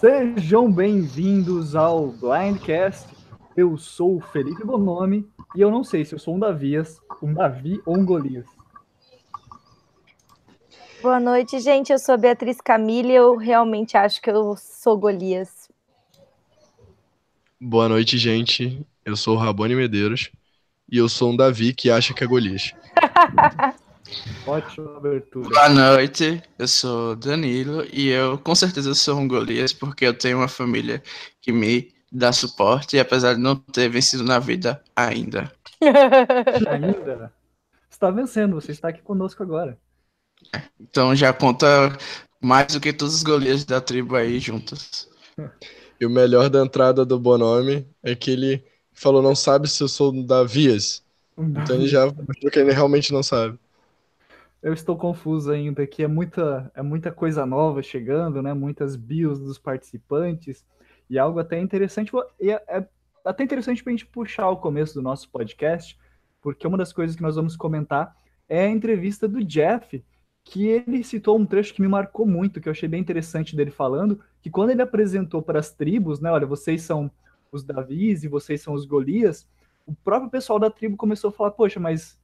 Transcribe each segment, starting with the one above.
Sejam bem-vindos ao Blindcast. Eu sou o Felipe Bonomi e eu não sei se eu sou um Davias, um Davi ou um Golias. Boa noite, gente. Eu sou a Beatriz Camille e eu realmente acho que eu sou Golias. Boa noite, gente. Eu sou o Rabone Medeiros e eu sou um Davi que acha que é Golias. Ótima abertura. Boa noite, eu sou Danilo e eu com certeza sou um Golias porque eu tenho uma família que me dá suporte, apesar de não ter vencido na vida ainda. Ainda? Você está vencendo, você está aqui conosco agora. Então já conta mais do que todos os Golias da tribo aí juntos. E o melhor da entrada do Bonome é que ele falou não sabe se eu sou Davias. Então ele já mostrou que ele realmente não sabe. Eu estou confuso ainda, que é muita, é muita coisa nova chegando, né? Muitas bios dos participantes e algo até interessante. E é, é até interessante para a gente puxar o começo do nosso podcast, porque uma das coisas que nós vamos comentar é a entrevista do Jeff, que ele citou um trecho que me marcou muito, que eu achei bem interessante dele falando, que quando ele apresentou para as tribos, né? Olha, vocês são os Davis e vocês são os Golias, o próprio pessoal da tribo começou a falar, poxa, mas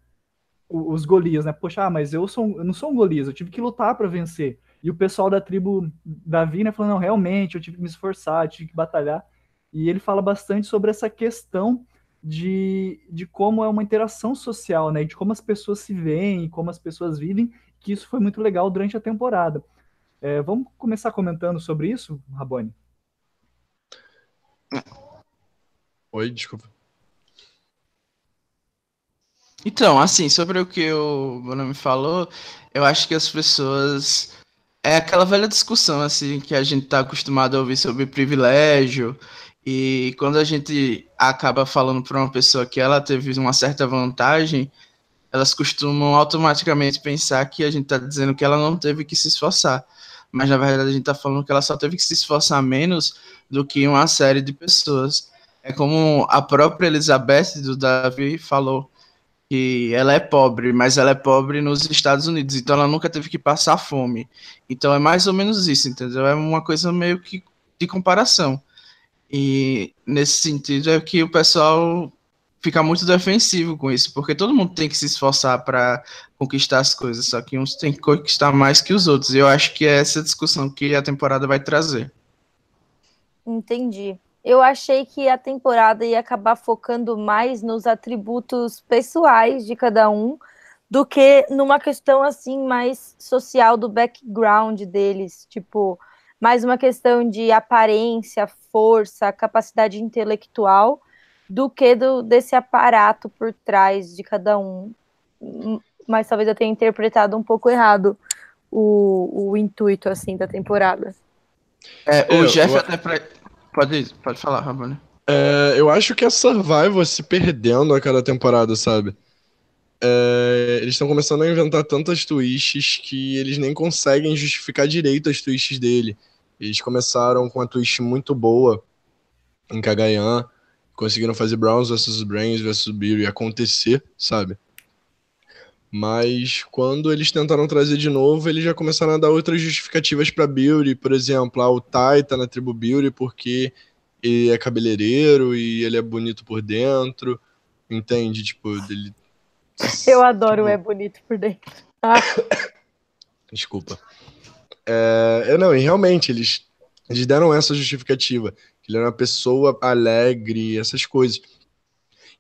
os Golias, né? Poxa, ah, mas eu, sou, eu não sou um Golias, eu tive que lutar para vencer. E o pessoal da tribo Davi, né, falou, não, realmente, eu tive que me esforçar, tive que batalhar. E ele fala bastante sobre essa questão de, de como é uma interação social, né? De como as pessoas se veem, como as pessoas vivem, que isso foi muito legal durante a temporada. É, vamos começar comentando sobre isso, Rabone? Oi, desculpa. Então, assim, sobre o que o Bruno me falou, eu acho que as pessoas. É aquela velha discussão, assim, que a gente tá acostumado a ouvir sobre privilégio. E quando a gente acaba falando para uma pessoa que ela teve uma certa vantagem, elas costumam automaticamente pensar que a gente tá dizendo que ela não teve que se esforçar. Mas na verdade a gente tá falando que ela só teve que se esforçar menos do que uma série de pessoas. É como a própria Elizabeth do Davi falou que ela é pobre, mas ela é pobre nos Estados Unidos, então ela nunca teve que passar fome. Então é mais ou menos isso, entendeu? É uma coisa meio que de comparação. E nesse sentido é que o pessoal fica muito defensivo com isso, porque todo mundo tem que se esforçar para conquistar as coisas, só que uns tem que conquistar mais que os outros. E eu acho que é essa discussão que a temporada vai trazer. Entendi eu achei que a temporada ia acabar focando mais nos atributos pessoais de cada um do que numa questão assim mais social do background deles, tipo, mais uma questão de aparência, força, capacidade intelectual do que do, desse aparato por trás de cada um. Mas talvez eu tenha interpretado um pouco errado o, o intuito assim da temporada. É, o Jeff eu... até pra Pode, pode falar, Rabone. É, eu acho que a Survival se perdendo a cada temporada, sabe? É, eles estão começando a inventar tantas twists que eles nem conseguem justificar direito as twists dele. Eles começaram com uma twist muito boa em Kagayan, conseguiram fazer Browns vs Brains vs Beauty acontecer, sabe? Mas quando eles tentaram trazer de novo, eles já começaram a dar outras justificativas para Beauty. Por exemplo, ah, o Tai tá na tribo Beauty porque ele é cabeleireiro e ele é bonito por dentro. Entende? Tipo, ele. Eu adoro tipo... é bonito por dentro. Ah. Desculpa. É, é, não, e realmente, eles, eles deram essa justificativa. Que ele era uma pessoa alegre, essas coisas.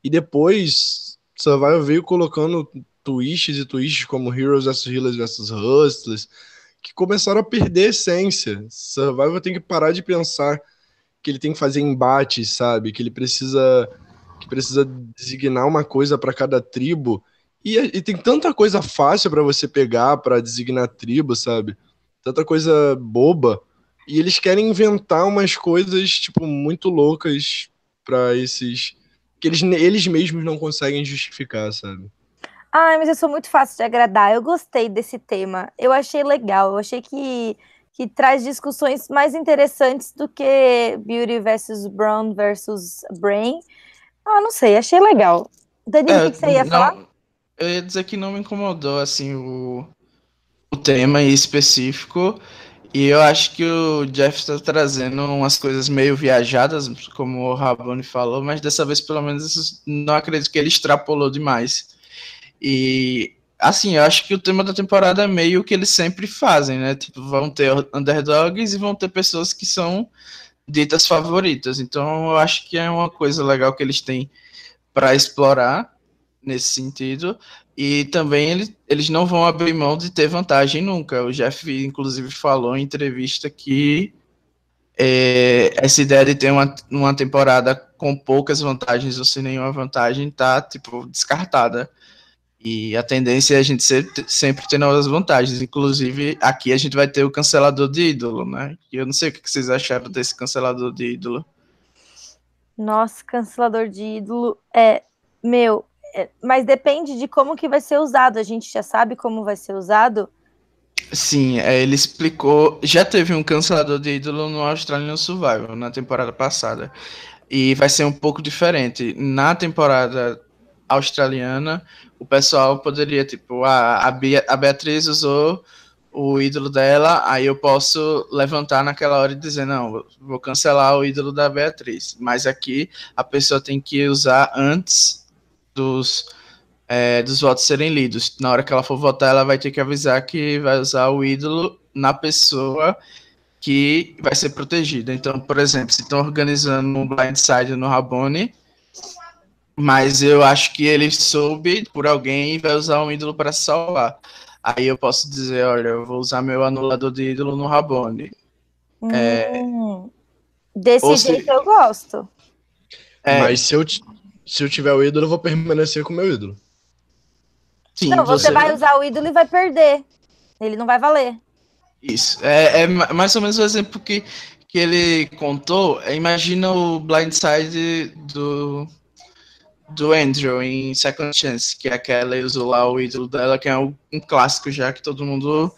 E depois, Survival veio colocando twists e twists como Heroes vs Healers vs Hustlers, que começaram a perder a essência. Survival tem que parar de pensar que ele tem que fazer embates, sabe? Que ele precisa que precisa designar uma coisa para cada tribo. E, e, tem tanta coisa fácil para você pegar para designar tribo, sabe? Tanta coisa boba. E eles querem inventar umas coisas, tipo, muito loucas para esses. que eles, eles mesmos não conseguem justificar, sabe? Ai, mas eu sou muito fácil de agradar. Eu gostei desse tema. Eu achei legal. Eu achei que, que traz discussões mais interessantes do que Beauty versus Brown versus Brain. Ah, não sei, achei legal. Danilo, é, o que você ia não, falar? Eu ia dizer que não me incomodou, assim, o, o tema em específico. E eu acho que o Jeff está trazendo umas coisas meio viajadas, como o Rabone falou, mas dessa vez, pelo menos, não acredito que ele extrapolou demais. E, assim, eu acho que o tema da temporada é meio que eles sempre fazem, né? Tipo, vão ter underdogs e vão ter pessoas que são ditas favoritas. Então, eu acho que é uma coisa legal que eles têm para explorar nesse sentido. E também ele, eles não vão abrir mão de ter vantagem nunca. O Jeff, inclusive, falou em entrevista que é, essa ideia de ter uma, uma temporada com poucas vantagens ou sem nenhuma vantagem tá, tipo, descartada. E a tendência é a gente ser, sempre ter novas vantagens. Inclusive, aqui a gente vai ter o cancelador de ídolo, né? E eu não sei o que vocês acharam desse cancelador de ídolo. Nossa, cancelador de ídolo é. Meu, é, mas depende de como que vai ser usado. A gente já sabe como vai ser usado. Sim, é, ele explicou. Já teve um cancelador de ídolo no Australian Survival na temporada passada. E vai ser um pouco diferente. Na temporada australiana, o pessoal poderia, tipo, a, a Beatriz usou o ídolo dela, aí eu posso levantar naquela hora e dizer, não, vou cancelar o ídolo da Beatriz. Mas aqui a pessoa tem que usar antes dos, é, dos votos serem lidos. Na hora que ela for votar, ela vai ter que avisar que vai usar o ídolo na pessoa que vai ser protegida. Então, por exemplo, se estão organizando um blindside no Rabone, mas eu acho que ele soube por alguém e vai usar um ídolo para salvar. Aí eu posso dizer, olha, eu vou usar meu anulador de ídolo no Rabone. É, hum, é... Desse jeito se... eu gosto. É... Mas se eu, se eu tiver o ídolo, eu vou permanecer com o meu ídolo. Sim, não, você, você vai usar o ídolo e vai perder. Ele não vai valer. Isso. É, é mais ou menos o exemplo que, que ele contou. Imagina o blindside do, do Andrew em Second Chance, que é aquela usou lá o ídolo dela, que é um, um clássico já que todo mundo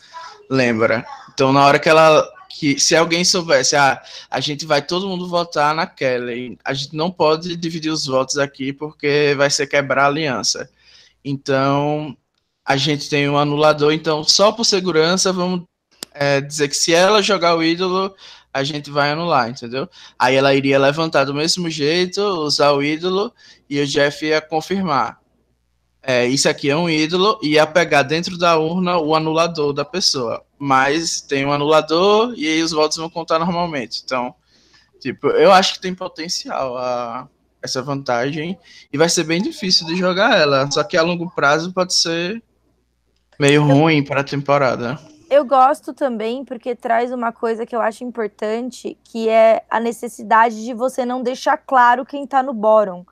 lembra. Então, na hora que ela que se alguém soubesse, ah, a gente vai todo mundo votar na Kelly, a gente não pode dividir os votos aqui porque vai ser quebrar a aliança. Então, a gente tem um anulador, então só por segurança vamos é, dizer que se ela jogar o ídolo, a gente vai anular, entendeu? Aí ela iria levantar do mesmo jeito, usar o ídolo e o Jeff ia confirmar é, isso aqui é um ídolo e ia pegar dentro da urna o anulador da pessoa. Mas tem um anulador e aí os votos vão contar normalmente. Então, tipo, eu acho que tem potencial a essa vantagem e vai ser bem difícil de jogar ela. Só que a longo prazo pode ser meio ruim para a temporada. Eu gosto também porque traz uma coisa que eu acho importante, que é a necessidade de você não deixar claro quem tá no bórum.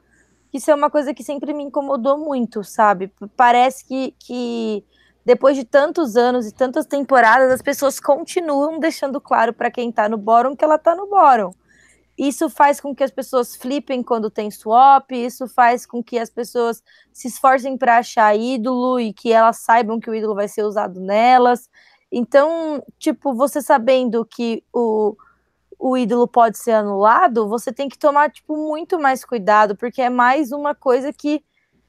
Isso é uma coisa que sempre me incomodou muito, sabe? Parece que, que depois de tantos anos e tantas temporadas, as pessoas continuam deixando claro para quem tá no bórum que ela tá no bórum. Isso faz com que as pessoas flipem quando tem swap, isso faz com que as pessoas se esforcem para achar ídolo e que elas saibam que o ídolo vai ser usado nelas. Então, tipo, você sabendo que o, o ídolo pode ser anulado, você tem que tomar tipo muito mais cuidado, porque é mais uma coisa que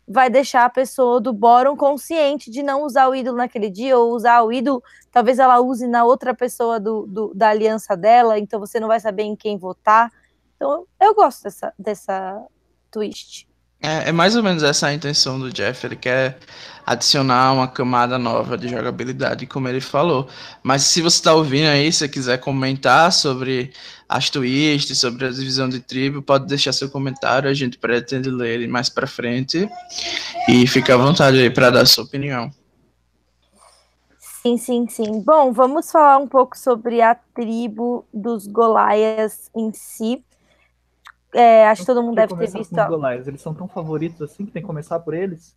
vai deixar a pessoa do bórum consciente de não usar o ídolo naquele dia, ou usar o ídolo, talvez ela use na outra pessoa do, do da aliança dela, então você não vai saber em quem votar. Então, eu gosto dessa, dessa twist. É, é, mais ou menos essa a intenção do Jeff. Ele quer adicionar uma camada nova de jogabilidade, como ele falou. Mas se você está ouvindo aí, se quiser comentar sobre as twists, sobre a divisão de tribo, pode deixar seu comentário. A gente pretende ler ele mais para frente. E fica à vontade aí para dar sua opinião. Sim, sim, sim. Bom, vamos falar um pouco sobre a tribo dos Golaias em si. É, acho que todo mundo deve ter visto. Os eles são tão favoritos assim que tem que começar por eles?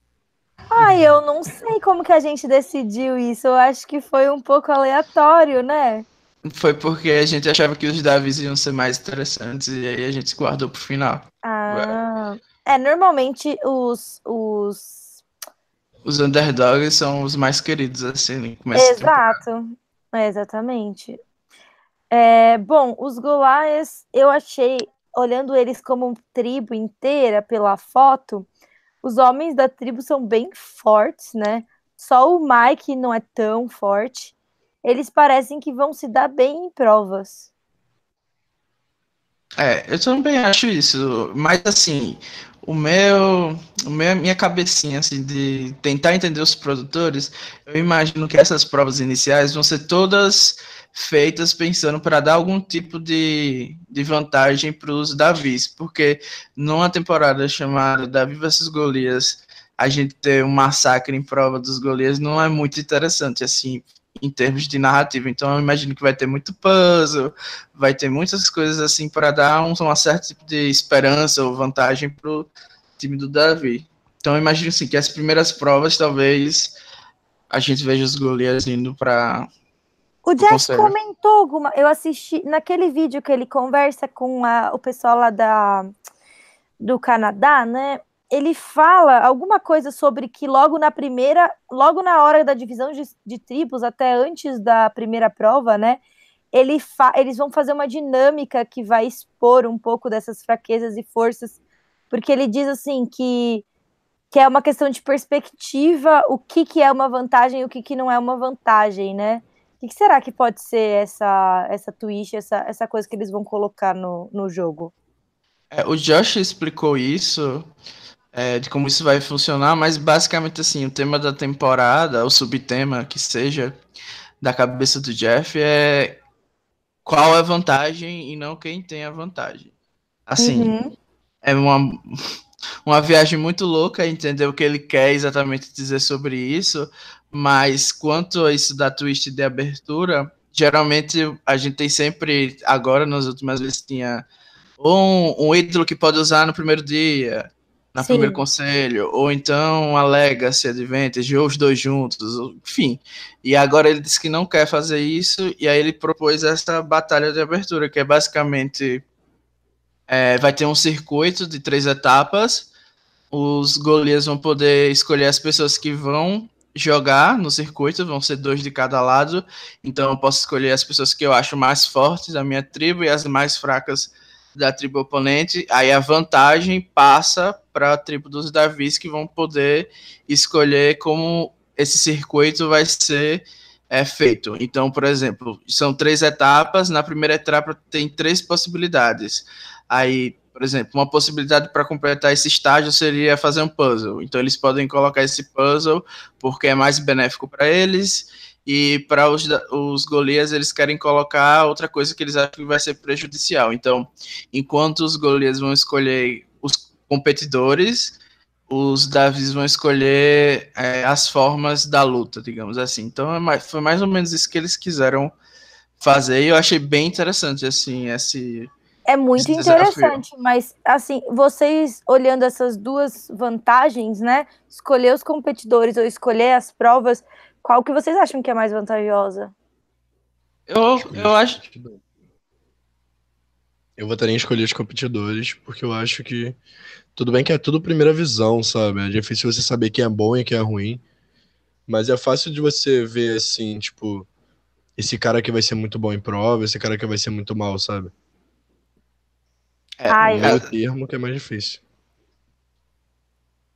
Ai, eu não sei como que a gente decidiu isso. Eu acho que foi um pouco aleatório, né? Foi porque a gente achava que os Davis iam ser mais interessantes e aí a gente guardou pro final. Ah, é, normalmente os, os... Os underdogs são os mais queridos, assim, Exato, é, exatamente. É, bom, os Goliaths eu achei olhando eles como tribo inteira pela foto, os homens da tribo são bem fortes, né? Só o Mike não é tão forte. eles parecem que vão se dar bem em provas. É, eu também acho isso, mas assim, o meu, o meu, minha cabecinha assim de tentar entender os produtores, eu imagino que essas provas iniciais vão ser todas feitas pensando para dar algum tipo de, de vantagem para os Davis, porque numa temporada chamada Davi vs Golias, a gente ter um massacre em prova dos Golias não é muito interessante, assim, em termos de narrativa. Então eu imagino que vai ter muito puzzle, vai ter muitas coisas assim para dar um, um certo tipo de esperança ou vantagem pro time do Davi. Então eu imagino assim que as primeiras provas talvez a gente veja os Golias indo para o Jeff comentou alguma. Eu assisti naquele vídeo que ele conversa com a, o pessoal lá da, do Canadá, né? Ele fala alguma coisa sobre que logo na primeira, logo na hora da divisão de, de tribos, até antes da primeira prova, né? Ele eles vão fazer uma dinâmica que vai expor um pouco dessas fraquezas e forças, porque ele diz assim que, que é uma questão de perspectiva, o que, que é uma vantagem e o que, que não é uma vantagem, né? O que, que será que pode ser essa, essa twist, essa, essa coisa que eles vão colocar no, no jogo? É, o Josh explicou isso é, de como isso vai funcionar, mas basicamente assim, o tema da temporada, o subtema que seja da cabeça do Jeff é qual é a vantagem e não quem tem a vantagem. Assim, uhum. é uma, uma viagem muito louca entender o que ele quer exatamente dizer sobre isso, mas quanto a isso da twist de abertura, geralmente a gente tem sempre, agora nas últimas vezes tinha um, um ídolo que pode usar no primeiro dia, na Sim. primeiro conselho, ou então a Legacy Advantage, ou os dois juntos, enfim. E agora ele disse que não quer fazer isso, e aí ele propôs essa batalha de abertura, que é basicamente é, vai ter um circuito de três etapas. Os Golias vão poder escolher as pessoas que vão jogar no circuito, vão ser dois de cada lado. Então eu posso escolher as pessoas que eu acho mais fortes da minha tribo e as mais fracas da tribo oponente, aí a vantagem passa para a tribo dos Davis, que vão poder escolher como esse circuito vai ser é, feito. Então, por exemplo, são três etapas, na primeira etapa tem três possibilidades. Aí, por exemplo, uma possibilidade para completar esse estágio seria fazer um puzzle. Então, eles podem colocar esse puzzle porque é mais benéfico para eles e para os, os Golias eles querem colocar outra coisa que eles acham que vai ser prejudicial. Então, enquanto os Golias vão escolher os competidores, os Davis vão escolher é, as formas da luta, digamos assim. Então, é mais, foi mais ou menos isso que eles quiseram fazer e eu achei bem interessante, assim, esse... É muito interessante, mas assim, vocês olhando essas duas vantagens, né? Escolher os competidores ou escolher as provas, qual que vocês acham que é mais vantajosa? Eu, eu acho. Eu votaria em escolher os competidores, porque eu acho que. Tudo bem que é tudo primeira visão, sabe? É difícil você saber quem é bom e quem é ruim. Mas é fácil de você ver, assim, tipo. Esse cara que vai ser muito bom em prova, esse cara que vai ser muito mal, sabe? É, Ai, o meio termo que é mais difícil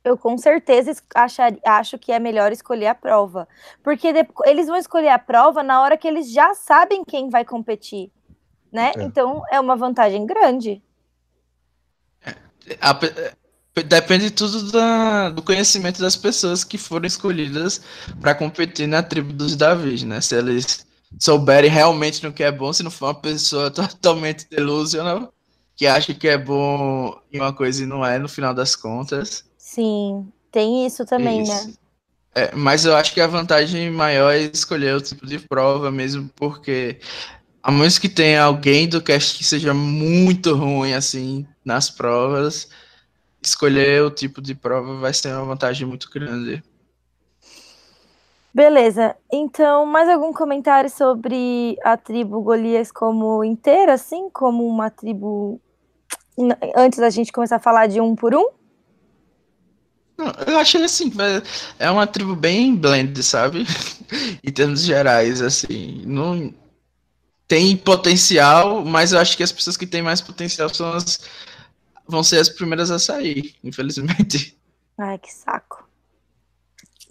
eu com certeza achar, acho que é melhor escolher a prova. Porque eles vão escolher a prova na hora que eles já sabem quem vai competir. Né? É. Então é uma vantagem grande. É, depende tudo da, do conhecimento das pessoas que foram escolhidas para competir na tribo dos Davis, né? Se eles souberem realmente no que é bom, se não for uma pessoa totalmente delusional, que acha que é bom em uma coisa e não é, no final das contas. Sim, tem isso também, né? isso. né? É, mas eu acho que a vantagem maior é escolher o tipo de prova mesmo, porque a menos que tenha alguém do cast que seja muito ruim assim nas provas, escolher o tipo de prova vai ser uma vantagem muito grande. Beleza. Então, mais algum comentário sobre a tribo Golias como inteira, assim, como uma tribo antes da gente começar a falar de um por um? Eu achei assim, é uma tribo bem blend, sabe? em termos gerais, assim. Não tem potencial, mas eu acho que as pessoas que têm mais potencial são as vão ser as primeiras a sair, infelizmente. Ai, que saco.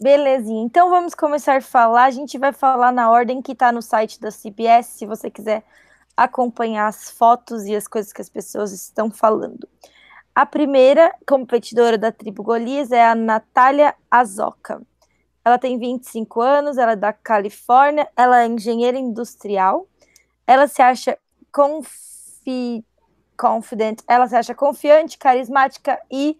Belezinha. Então vamos começar a falar. A gente vai falar na ordem que está no site da CBS, se você quiser acompanhar as fotos e as coisas que as pessoas estão falando. A primeira competidora da tribo Golias é a Natália Azoka. Ela tem 25 anos, ela é da Califórnia, ela é engenheira industrial. Ela se acha confi confident, ela se acha confiante, carismática e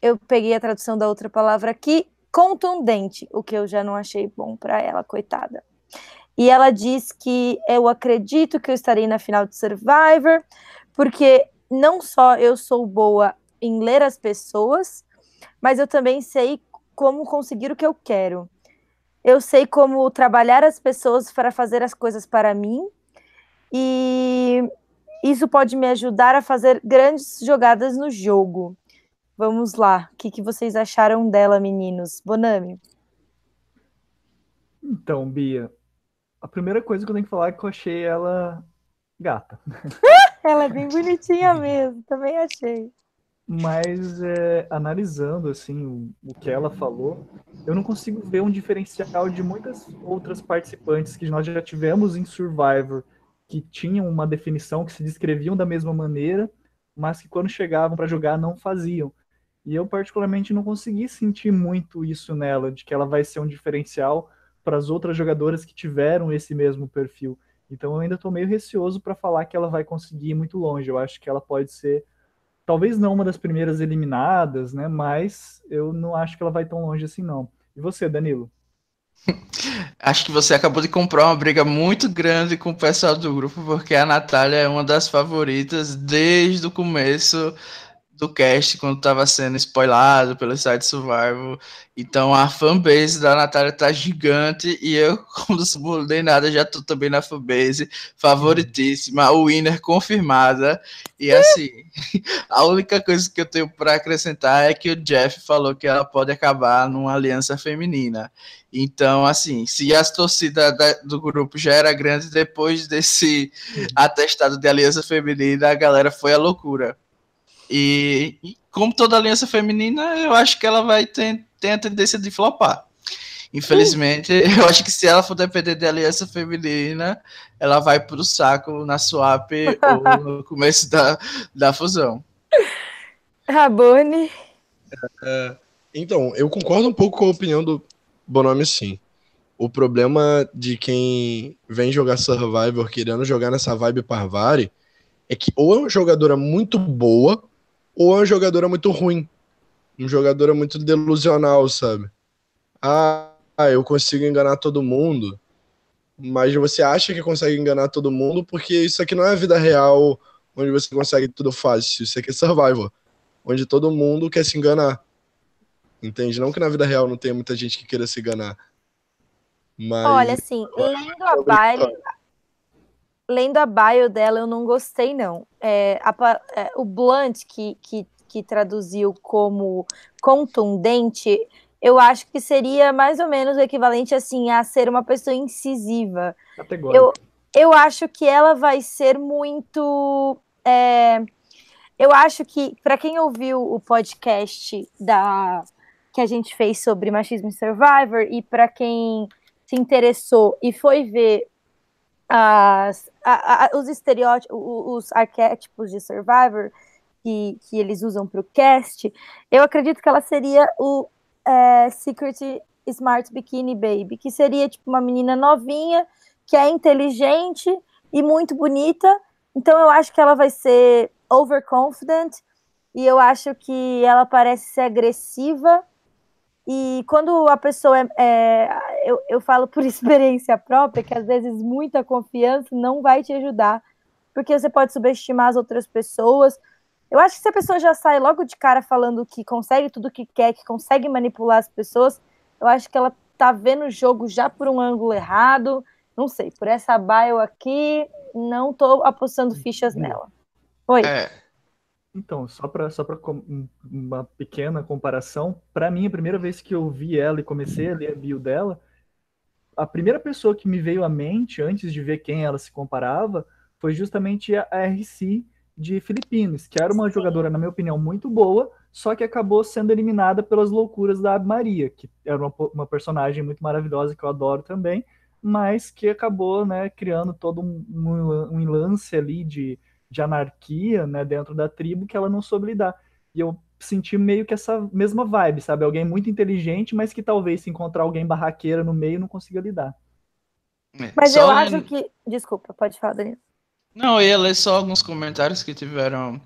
eu peguei a tradução da outra palavra aqui, contundente, o que eu já não achei bom para ela, coitada. E ela diz que eu acredito que eu estarei na final de Survivor, porque não só eu sou boa em ler as pessoas, mas eu também sei como conseguir o que eu quero. Eu sei como trabalhar as pessoas para fazer as coisas para mim, e isso pode me ajudar a fazer grandes jogadas no jogo. Vamos lá. O que, que vocês acharam dela, meninos? Bonami. Então, Bia, a primeira coisa que eu tenho que falar é que eu achei ela gata. ela é bem bonitinha mesmo, também achei. Mas é, analisando assim o, o, que ela falou, eu não consigo ver um diferencial de muitas outras participantes que nós já tivemos em Survivor, que tinham uma definição, que se descreviam da mesma maneira, mas que quando chegavam para jogar não faziam. E eu, particularmente, não consegui sentir muito isso nela, de que ela vai ser um diferencial para as outras jogadoras que tiveram esse mesmo perfil. Então eu ainda estou meio receoso para falar que ela vai conseguir ir muito longe. Eu acho que ela pode ser, talvez não uma das primeiras eliminadas, né? Mas eu não acho que ela vai tão longe assim, não. E você, Danilo? Acho que você acabou de comprar uma briga muito grande com o pessoal do grupo, porque a Natália é uma das favoritas desde o começo do cast quando estava sendo spoilado pelo site Survival. Então a fanbase da Natália tá gigante e eu, como não mudei nada, já tô também na fanbase, favoritíssima, o winner confirmada. E assim, a única coisa que eu tenho para acrescentar é que o Jeff falou que ela pode acabar numa aliança feminina. Então, assim, se a torcida do grupo já era grande, depois desse atestado de aliança feminina, a galera foi a loucura. E, e, como toda aliança feminina, eu acho que ela vai ter, ter a tendência de flopar. Infelizmente, uh. eu acho que se ela for depender de aliança feminina, ela vai pro saco na swap ou no começo da, da fusão. Rabone. É, então, eu concordo um pouco com a opinião do Bonome, sim. O problema de quem vem jogar Survivor querendo jogar nessa vibe Parvari é que ou é uma jogadora muito boa ou é uma jogadora muito ruim. Um jogadora muito delusional, sabe? Ah, eu consigo enganar todo mundo. Mas você acha que consegue enganar todo mundo porque isso aqui não é a vida real onde você consegue tudo fácil. Isso aqui é survival. Onde todo mundo quer se enganar. Entende? Não que na vida real não tenha muita gente que queira se enganar. Mas... Olha, assim, lendo a baile, lendo a bio dela, eu não gostei, não. É, a, é, o Blunt, que, que, que traduziu como contundente, eu acho que seria mais ou menos o equivalente assim a ser uma pessoa incisiva. Eu, eu acho que ela vai ser muito. É, eu acho que, para quem ouviu o podcast da que a gente fez sobre machismo survivor, e para quem se interessou e foi ver as, a, a, os estereótipos, os arquétipos de Survivor que, que eles usam para o cast, eu acredito que ela seria o é, Secret Smart Bikini Baby, que seria tipo uma menina novinha, que é inteligente e muito bonita. Então eu acho que ela vai ser overconfident e eu acho que ela parece ser agressiva e quando a pessoa é, é, eu, eu falo por experiência própria, que às vezes muita confiança não vai te ajudar, porque você pode subestimar as outras pessoas. Eu acho que se a pessoa já sai logo de cara falando que consegue tudo o que quer, que consegue manipular as pessoas, eu acho que ela tá vendo o jogo já por um ângulo errado. Não sei, por essa bio aqui, não tô apostando fichas nela. Oi. É, então, só para só uma pequena comparação, para mim, a primeira vez que eu vi ela e comecei a ler a bio dela, a primeira pessoa que me veio à mente, antes de ver quem ela se comparava, foi justamente a RC de Filipinas, que era uma jogadora, na minha opinião, muito boa, só que acabou sendo eliminada pelas loucuras da Ave Maria, que era uma, uma personagem muito maravilhosa que eu adoro também, mas que acabou né, criando todo um, um, um lance ali de, de anarquia né, dentro da tribo que ela não soube lidar. E eu senti meio que essa mesma vibe, sabe? Alguém muito inteligente, mas que talvez se encontrar alguém barraqueira no meio não consiga lidar. É, mas eu acho que. Desculpa, pode falar, Danilo. Não, eu ia ler só alguns comentários que tiveram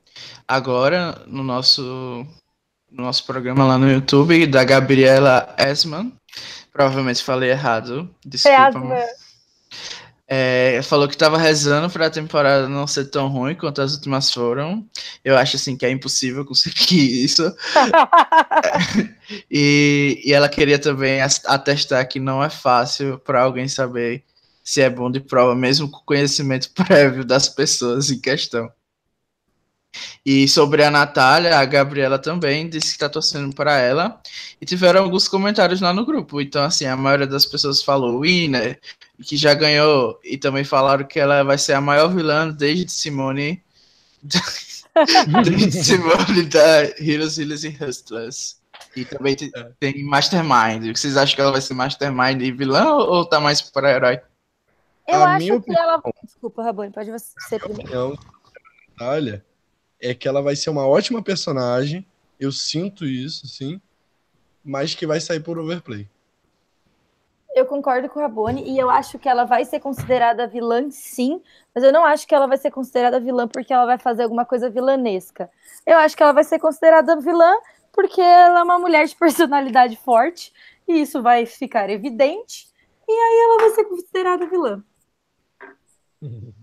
agora no nosso, no nosso programa lá no YouTube, da Gabriela Esman. Provavelmente falei errado. Desculpa. É, falou que estava rezando para a temporada não ser tão ruim quanto as últimas foram. Eu acho assim que é impossível conseguir isso. e, e ela queria também atestar que não é fácil para alguém saber se é bom de prova, mesmo com conhecimento prévio das pessoas em questão. E sobre a Natália, a Gabriela também disse que está torcendo para ela. E tiveram alguns comentários lá no grupo. Então, assim, a maioria das pessoas falou winner, que já ganhou. E também falaram que ela vai ser a maior vilã desde Simone. desde Simone da Heroes, Heroes e Hustlers. E também tem Mastermind. Vocês acham que ela vai ser Mastermind e vilã ou tá mais para herói? Eu a acho que opinião, ela. Desculpa, Rabone, pode você primeiro. Natália é que ela vai ser uma ótima personagem. Eu sinto isso, sim. Mas que vai sair por overplay. Eu concordo com a Rabone e eu acho que ela vai ser considerada vilã, sim, mas eu não acho que ela vai ser considerada vilã porque ela vai fazer alguma coisa vilanesca. Eu acho que ela vai ser considerada vilã porque ela é uma mulher de personalidade forte e isso vai ficar evidente e aí ela vai ser considerada vilã.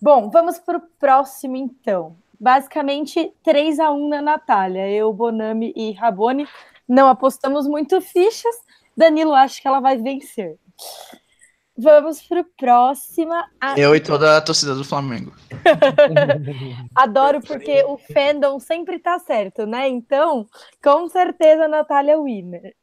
Bom, vamos para o próximo então. Basicamente, 3 a 1 na Natália. Eu, Bonami e Rabone não apostamos muito fichas. Danilo acha que ela vai vencer. Vamos para o próximo. Eu e toda a torcida do Flamengo. Adoro porque o fandom sempre tá certo, né? Então, com certeza a Natália é winner.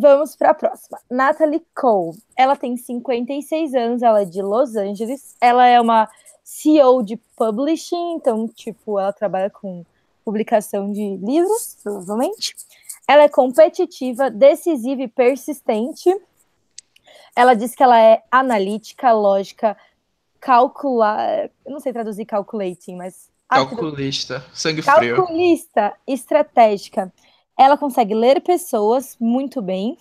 Vamos para a próxima. Natalie Cole. Ela tem 56 anos, ela é de Los Angeles. Ela é uma CEO de publishing, então, tipo, ela trabalha com publicação de livros, provavelmente. Ela é competitiva, decisiva e persistente. Ela diz que ela é analítica, lógica, calcular. Eu não sei traduzir calculating, mas. Calculista, sangue frio. Calculista, estratégica ela consegue ler pessoas muito bem,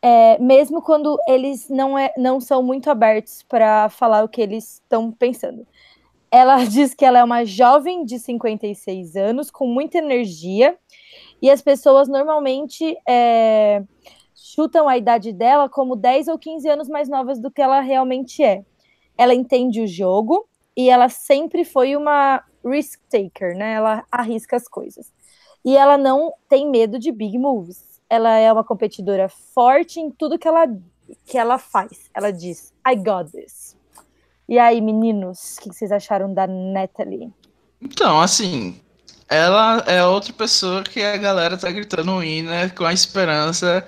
é, mesmo quando eles não, é, não são muito abertos para falar o que eles estão pensando. Ela diz que ela é uma jovem de 56 anos, com muita energia, e as pessoas normalmente é, chutam a idade dela como 10 ou 15 anos mais novas do que ela realmente é. Ela entende o jogo e ela sempre foi uma risk taker, né? Ela arrisca as coisas. E ela não tem medo de big moves. Ela é uma competidora forte em tudo que ela, que ela faz. Ela diz: I got this. E aí, meninos, o que vocês acharam da Natalie? Então, assim, ela é outra pessoa que a galera tá gritando winner com a esperança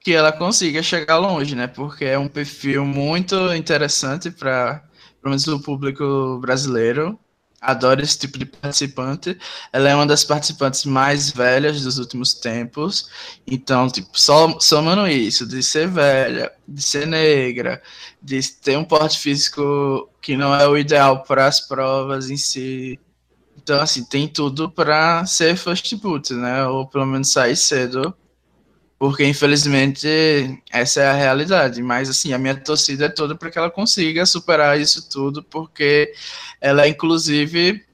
que ela consiga chegar longe, né? Porque é um perfil muito interessante para pelo menos o público brasileiro adoro esse tipo de participante. Ela é uma das participantes mais velhas dos últimos tempos. Então, tipo, só somando isso, de ser velha, de ser negra, de ter um porte físico que não é o ideal para as provas em si. Então, assim, tem tudo para ser first boot, né? Ou pelo menos sair cedo porque infelizmente essa é a realidade. Mas assim, a minha torcida é toda para que ela consiga superar isso tudo, porque ela, inclusive,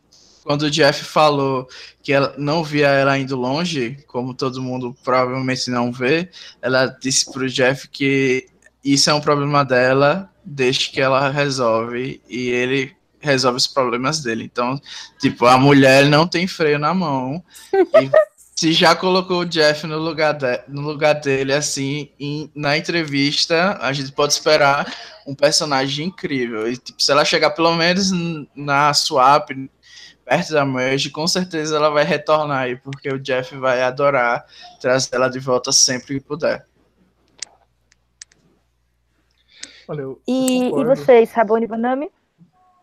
quando o Jeff falou que ela não via ela indo longe, como todo mundo provavelmente não vê, ela disse para o Jeff que isso é um problema dela, desde que ela resolve e ele resolve os problemas dele. Então, tipo, a mulher não tem freio na mão. E se já colocou o Jeff no lugar, de, no lugar dele, assim, em, na entrevista, a gente pode esperar um personagem incrível. E, tipo, se ela chegar pelo menos na swap, perto da merge, com certeza ela vai retornar aí, porque o Jeff vai adorar trazer ela de volta sempre que puder. Olha, eu, e, e vocês, Rabone Banami?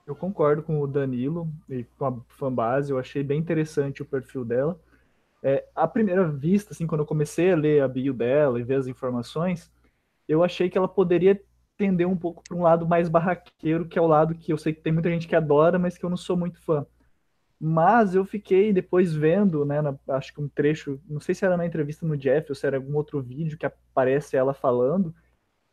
Eu concordo com o Danilo e com a fanbase, eu achei bem interessante o perfil dela. É, à primeira vista, assim, quando eu comecei a ler a bio dela e ver as informações, eu achei que ela poderia tender um pouco para um lado mais barraqueiro, que é o lado que eu sei que tem muita gente que adora, mas que eu não sou muito fã. Mas eu fiquei depois vendo, né, na, acho que um trecho, não sei se era na entrevista no Jeff ou se era algum outro vídeo que aparece ela falando,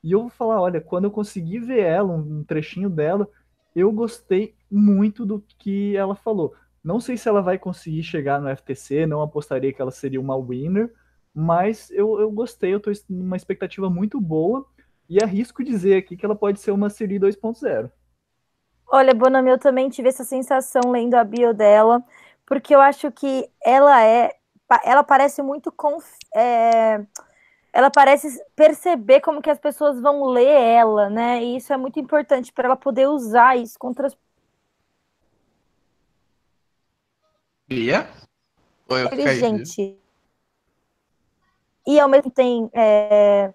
e eu vou falar, olha, quando eu consegui ver ela, um trechinho dela, eu gostei muito do que ela falou. Não sei se ela vai conseguir chegar no FTC, não apostaria que ela seria uma winner, mas eu, eu gostei, eu tô numa expectativa muito boa e arrisco dizer aqui que ela pode ser uma Siri 2.0. Olha, Bonami, eu também tive essa sensação lendo a bio dela, porque eu acho que ela é, ela parece muito conf, é, ela parece perceber como que as pessoas vão ler ela, né? E isso é muito importante para ela poder usar isso contra as Bia? Ou eu inteligente. E ao mesmo tempo é...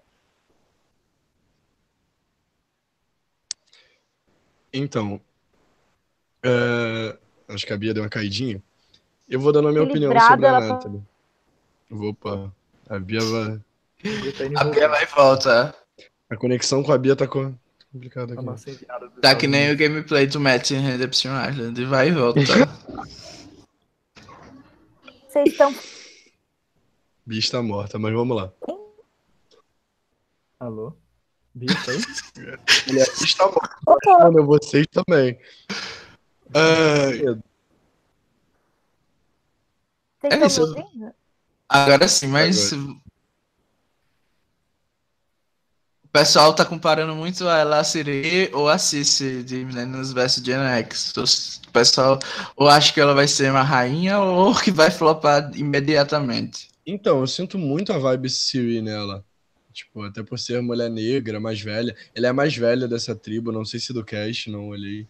Então, é... acho que a Bia deu uma caidinha. Eu vou dando a minha opinião sobre a Nathalie. Opa, a Bia vai. A Bia vai e volta. A conexão com a Bia tá complicada aqui. Tá que nem o gameplay do Matt em Redemption Island. Vai e volta. Vocês estão. Está morta, mas vamos lá. Alô? Bia tá aí? Ele está morta. Oh. Vocês também. Uh... Vocês é estão ouvindo? Agora sim, mas Agora. O pessoal tá comparando muito a La Siri ou a Cici de Millennials vs Gen X. O pessoal ou acha que ela vai ser uma rainha ou que vai flopar imediatamente. Então, eu sinto muito a vibe Siri nela. Tipo, até por ser mulher negra, mais velha. Ela é a mais velha dessa tribo, não sei se do cast, não olhei.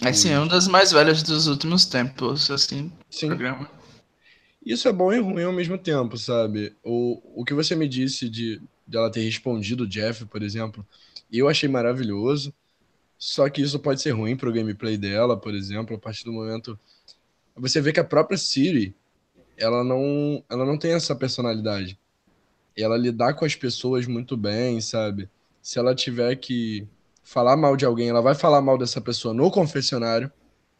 É sim, é uma das mais velhas dos últimos tempos, assim, sim. programa. Isso é bom e ruim ao mesmo tempo, sabe? O, o que você me disse de dela ter respondido o Jeff, por exemplo, eu achei maravilhoso. Só que isso pode ser ruim pro gameplay dela, por exemplo, a partir do momento você vê que a própria Siri, ela não, ela não tem essa personalidade. Ela lidar com as pessoas muito bem, sabe? Se ela tiver que falar mal de alguém, ela vai falar mal dessa pessoa no confessionário,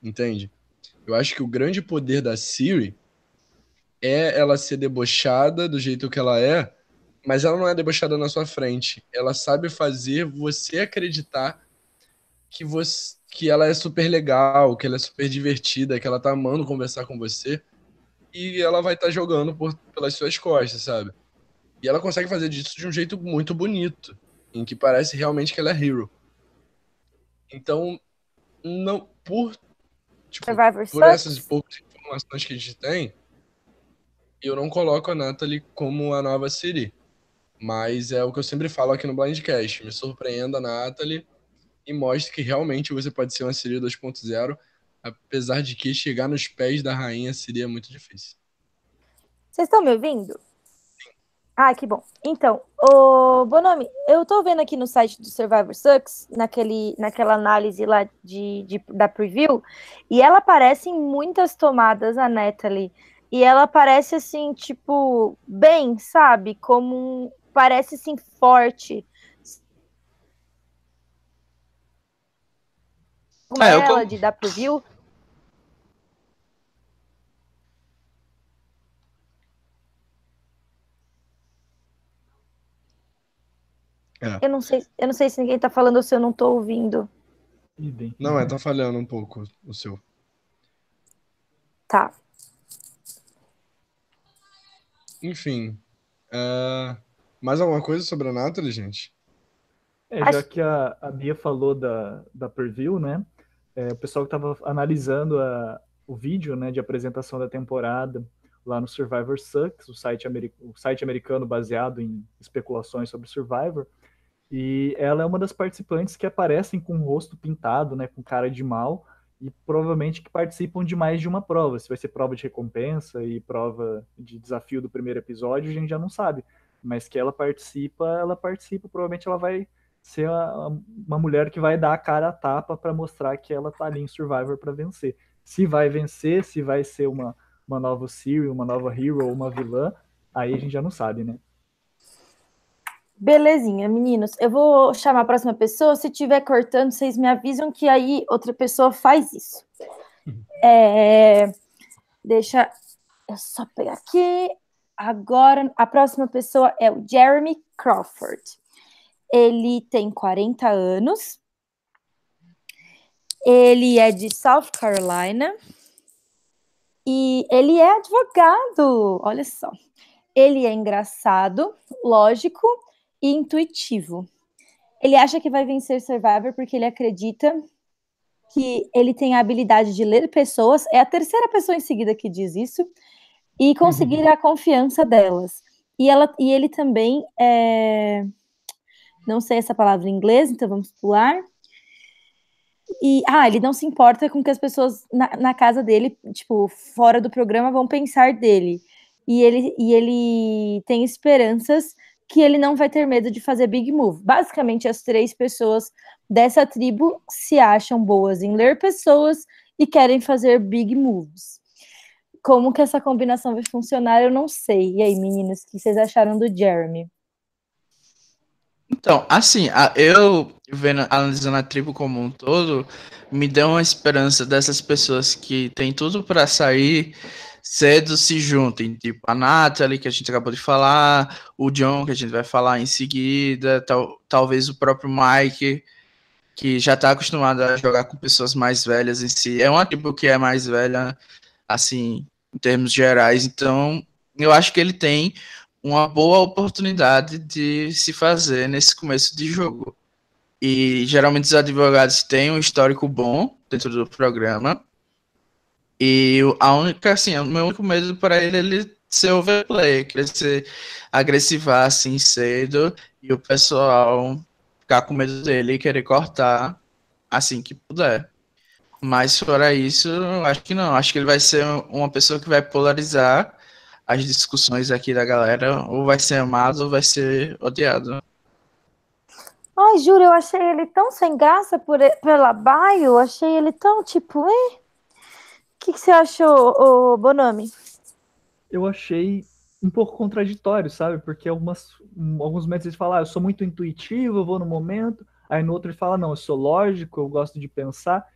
entende? Eu acho que o grande poder da Siri é ela ser debochada do jeito que ela é, mas ela não é debochada na sua frente. Ela sabe fazer você acreditar que você que ela é super legal, que ela é super divertida, que ela tá amando conversar com você e ela vai estar tá jogando por, pelas suas costas, sabe? E ela consegue fazer disso de um jeito muito bonito, em que parece realmente que ela é hero. Então, não por tipo, por essas poucas informações que a gente tem, eu não coloco a Natalie como a nova Siri. Mas é o que eu sempre falo aqui no Blindcast. Me surpreenda, Nathalie, e mostre que realmente você pode ser uma Siri 2.0, apesar de que chegar nos pés da rainha seria muito difícil. Vocês estão me ouvindo? Ah, que bom. Então, o Bonomi, eu tô vendo aqui no site do Survivor Sucks, naquele, naquela análise lá de, de, da preview, e ela aparece em muitas tomadas, a Natalie. E ela parece assim, tipo, bem, sabe? Como parece sim forte. Como é, ela de dar pro view. É. Eu não sei, eu não sei se ninguém tá falando ou se eu não tô ouvindo. Não, é, tá falhando um pouco o seu. Tá. Enfim. Uh, mais alguma coisa sobre a Nathalie, gente? É, já que a, a Bia falou da, da preview, né? É, o pessoal que estava analisando a, o vídeo né, de apresentação da temporada lá no Survivor Sucks, o site, o site americano baseado em especulações sobre Survivor. E ela é uma das participantes que aparecem com o rosto pintado, né, com cara de mal, e provavelmente que participam de mais de uma prova. Se vai ser prova de recompensa e prova de desafio do primeiro episódio, a gente já não sabe mas que ela participa, ela participa, provavelmente ela vai ser a, uma mulher que vai dar a cara a tapa para mostrar que ela tá ali em Survivor para vencer. Se vai vencer, se vai ser uma, uma nova Siri, uma nova Hero, uma vilã, aí a gente já não sabe, né? Belezinha, meninos. Eu vou chamar a próxima pessoa. Se tiver cortando, vocês me avisam que aí outra pessoa faz isso. Uhum. É... Deixa eu só pegar aqui. Agora, a próxima pessoa é o Jeremy Crawford. Ele tem 40 anos. Ele é de South Carolina. E ele é advogado. Olha só. Ele é engraçado, lógico e intuitivo. Ele acha que vai vencer Survivor porque ele acredita que ele tem a habilidade de ler pessoas. É a terceira pessoa em seguida que diz isso e conseguir uhum. a confiança delas. E, ela, e ele também é... Não sei essa palavra em inglês, então vamos pular. E, ah, ele não se importa com que as pessoas na, na casa dele, tipo, fora do programa, vão pensar dele. E ele, e ele tem esperanças que ele não vai ter medo de fazer big move. Basicamente, as três pessoas dessa tribo se acham boas em ler pessoas e querem fazer big moves. Como que essa combinação vai funcionar, eu não sei. E aí, meninas, o que vocês acharam do Jeremy? Então, assim, eu vendo, analisando a tribo como um todo, me deu uma esperança dessas pessoas que têm tudo para sair cedo se juntem, tipo a Natalie, que a gente acabou de falar, o John, que a gente vai falar em seguida, tal, talvez o próprio Mike, que já está acostumado a jogar com pessoas mais velhas em si. É uma tribo que é mais velha, assim, em termos gerais, então eu acho que ele tem uma boa oportunidade de se fazer nesse começo de jogo. E geralmente os advogados têm um histórico bom dentro do programa. E a única, assim, o meu único medo para ele é ele ser overplay, querer ser agressivar assim cedo e o pessoal ficar com medo dele e querer cortar assim que puder. Mas fora isso, acho que não. Acho que ele vai ser uma pessoa que vai polarizar as discussões aqui da galera, ou vai ser amado ou vai ser odiado. Ai, juro, eu achei ele tão sem graça por, pela bio, achei ele tão tipo, eh? O que, que você achou, ô Bonami? Eu achei um pouco contraditório, sabe? Porque algumas, alguns momentos ele fala, ah, eu sou muito intuitivo, eu vou no momento. Aí no outro ele fala, não, eu sou lógico, eu gosto de pensar.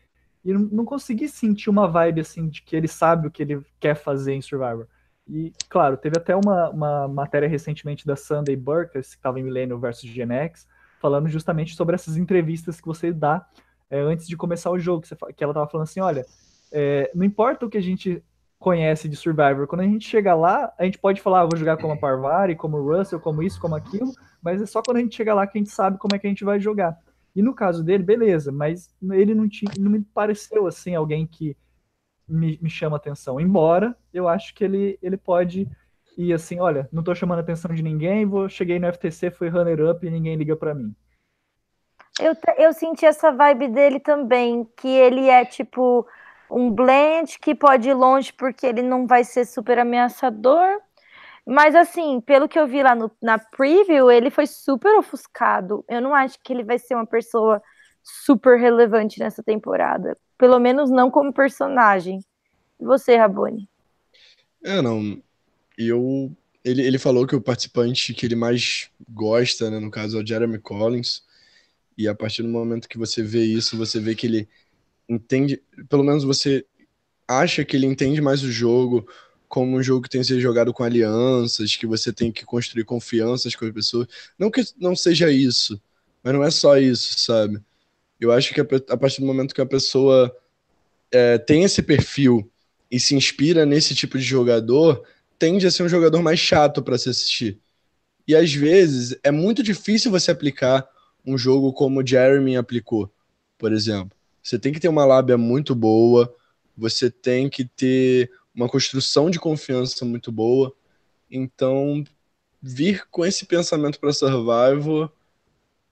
E não, consegui sentir uma vibe assim de que ele sabe o que ele quer fazer em Survivor. E, claro, teve até uma, uma matéria recentemente da Sunday Burkers, que estava em Millennium versus Gen X, falando justamente sobre essas entrevistas que você dá é, antes de começar o jogo, que, você, que ela estava falando assim, olha, é, não importa o que a gente conhece de Survivor, quando a gente chega lá, a gente pode falar, ah, vou jogar como a Parvari, como o Russell, como isso, como aquilo, mas é só quando a gente chega lá que a gente sabe como é que a gente vai jogar. E no caso dele, beleza, mas ele não, tinha, não me pareceu assim alguém que me, me chama atenção. Embora eu acho que ele, ele pode ir assim, olha, não tô chamando atenção de ninguém, vou, cheguei no FTC, fui runner-up e ninguém liga para mim. Eu, eu senti essa vibe dele também, que ele é tipo um blend que pode ir longe porque ele não vai ser super ameaçador. Mas assim, pelo que eu vi lá no, na preview, ele foi super ofuscado. Eu não acho que ele vai ser uma pessoa super relevante nessa temporada. Pelo menos não como personagem. E você, Rabone? É, não. Eu. Ele, ele falou que o participante que ele mais gosta, né, no caso, é o Jeremy Collins. E a partir do momento que você vê isso, você vê que ele entende. Pelo menos você acha que ele entende mais o jogo como um jogo que tem que ser jogado com alianças, que você tem que construir confianças com as pessoas. Não que não seja isso, mas não é só isso, sabe? Eu acho que a, partir do momento que a pessoa é, tem esse perfil e se inspira nesse tipo de jogador, tende a ser um jogador mais chato para se assistir. E às vezes é muito difícil você aplicar um jogo como o Jeremy aplicou, por exemplo. Você tem que ter uma lábia muito boa, você tem que ter uma construção de confiança muito boa. Então, vir com esse pensamento para Survival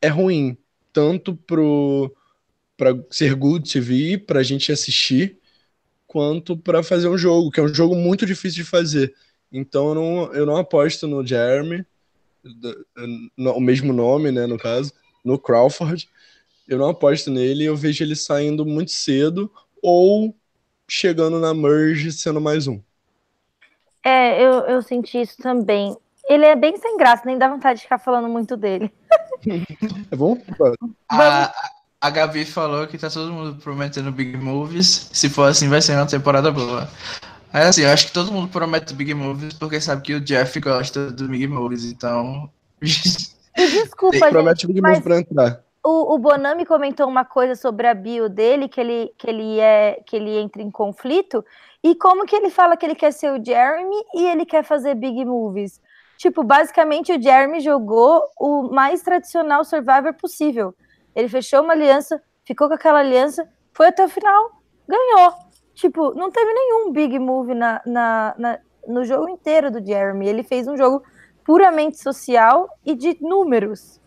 é ruim, tanto pro para ser good TV, para a gente assistir, quanto para fazer um jogo, que é um jogo muito difícil de fazer. Então eu não, eu não aposto no Jeremy, o mesmo nome, né, no caso. no Crawford. Eu não aposto nele, eu vejo ele saindo muito cedo ou chegando na merge sendo mais um. É, eu, eu senti isso também. Ele é bem sem graça, nem dá vontade de ficar falando muito dele. É bom? A, a Gabi falou que tá todo mundo prometendo Big Movies. Se for assim, vai ser uma temporada boa. É assim, eu acho que todo mundo promete Big Movies porque sabe que o Jeff gosta do Big Movies, então. Desculpa, gente, Promete Big Movies pra entrar. O, o Bonami comentou uma coisa sobre a bio dele, que ele, que ele é que ele entra em conflito, e como que ele fala que ele quer ser o Jeremy e ele quer fazer big movies. Tipo, basicamente o Jeremy jogou o mais tradicional Survivor possível. Ele fechou uma aliança, ficou com aquela aliança, foi até o final, ganhou. Tipo, não teve nenhum big move na, na, na no jogo inteiro do Jeremy. Ele fez um jogo puramente social e de números.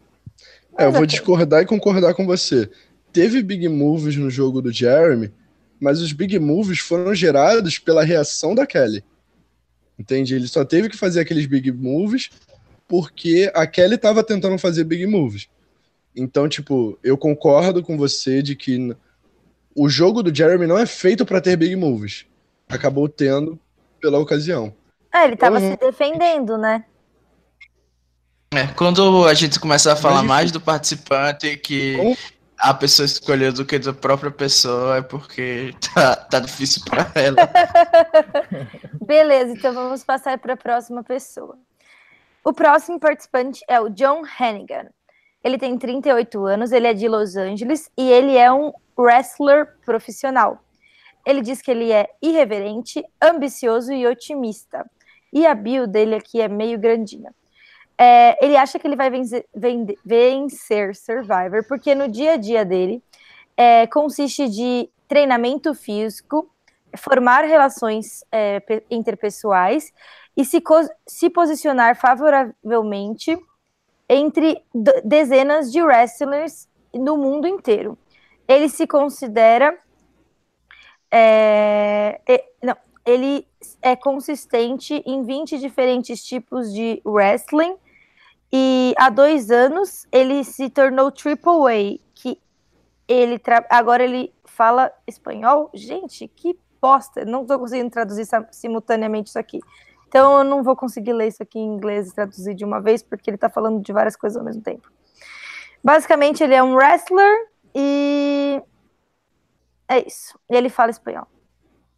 É, eu vou discordar e concordar com você. Teve big moves no jogo do Jeremy, mas os big moves foram gerados pela reação da Kelly. Entende? Ele só teve que fazer aqueles big moves porque a Kelly estava tentando fazer big moves. Então, tipo, eu concordo com você de que o jogo do Jeremy não é feito para ter big moves. Acabou tendo pela ocasião. É, ele estava uhum. se defendendo, né? É, quando a gente começa a falar mais do participante que a pessoa escolheu do que da própria pessoa, é porque tá, tá difícil para ela. Beleza, então vamos passar para a próxima pessoa. O próximo participante é o John Hannigan. Ele tem 38 anos, ele é de Los Angeles e ele é um wrestler profissional. Ele diz que ele é irreverente, ambicioso e otimista. E a bio dele aqui é meio grandinha. É, ele acha que ele vai vencer, vencer, Survivor, porque no dia a dia dele é, consiste de treinamento físico, formar relações é, interpessoais e se, se posicionar favoravelmente entre dezenas de wrestlers no mundo inteiro. Ele se considera. É, não, ele é consistente em 20 diferentes tipos de wrestling e há dois anos ele se tornou Triple A, que ele agora ele fala espanhol. Gente, que bosta! Não estou conseguindo traduzir simultaneamente isso aqui. Então eu não vou conseguir ler isso aqui em inglês e traduzir de uma vez, porque ele está falando de várias coisas ao mesmo tempo. Basicamente, ele é um wrestler e é isso. E ele fala espanhol.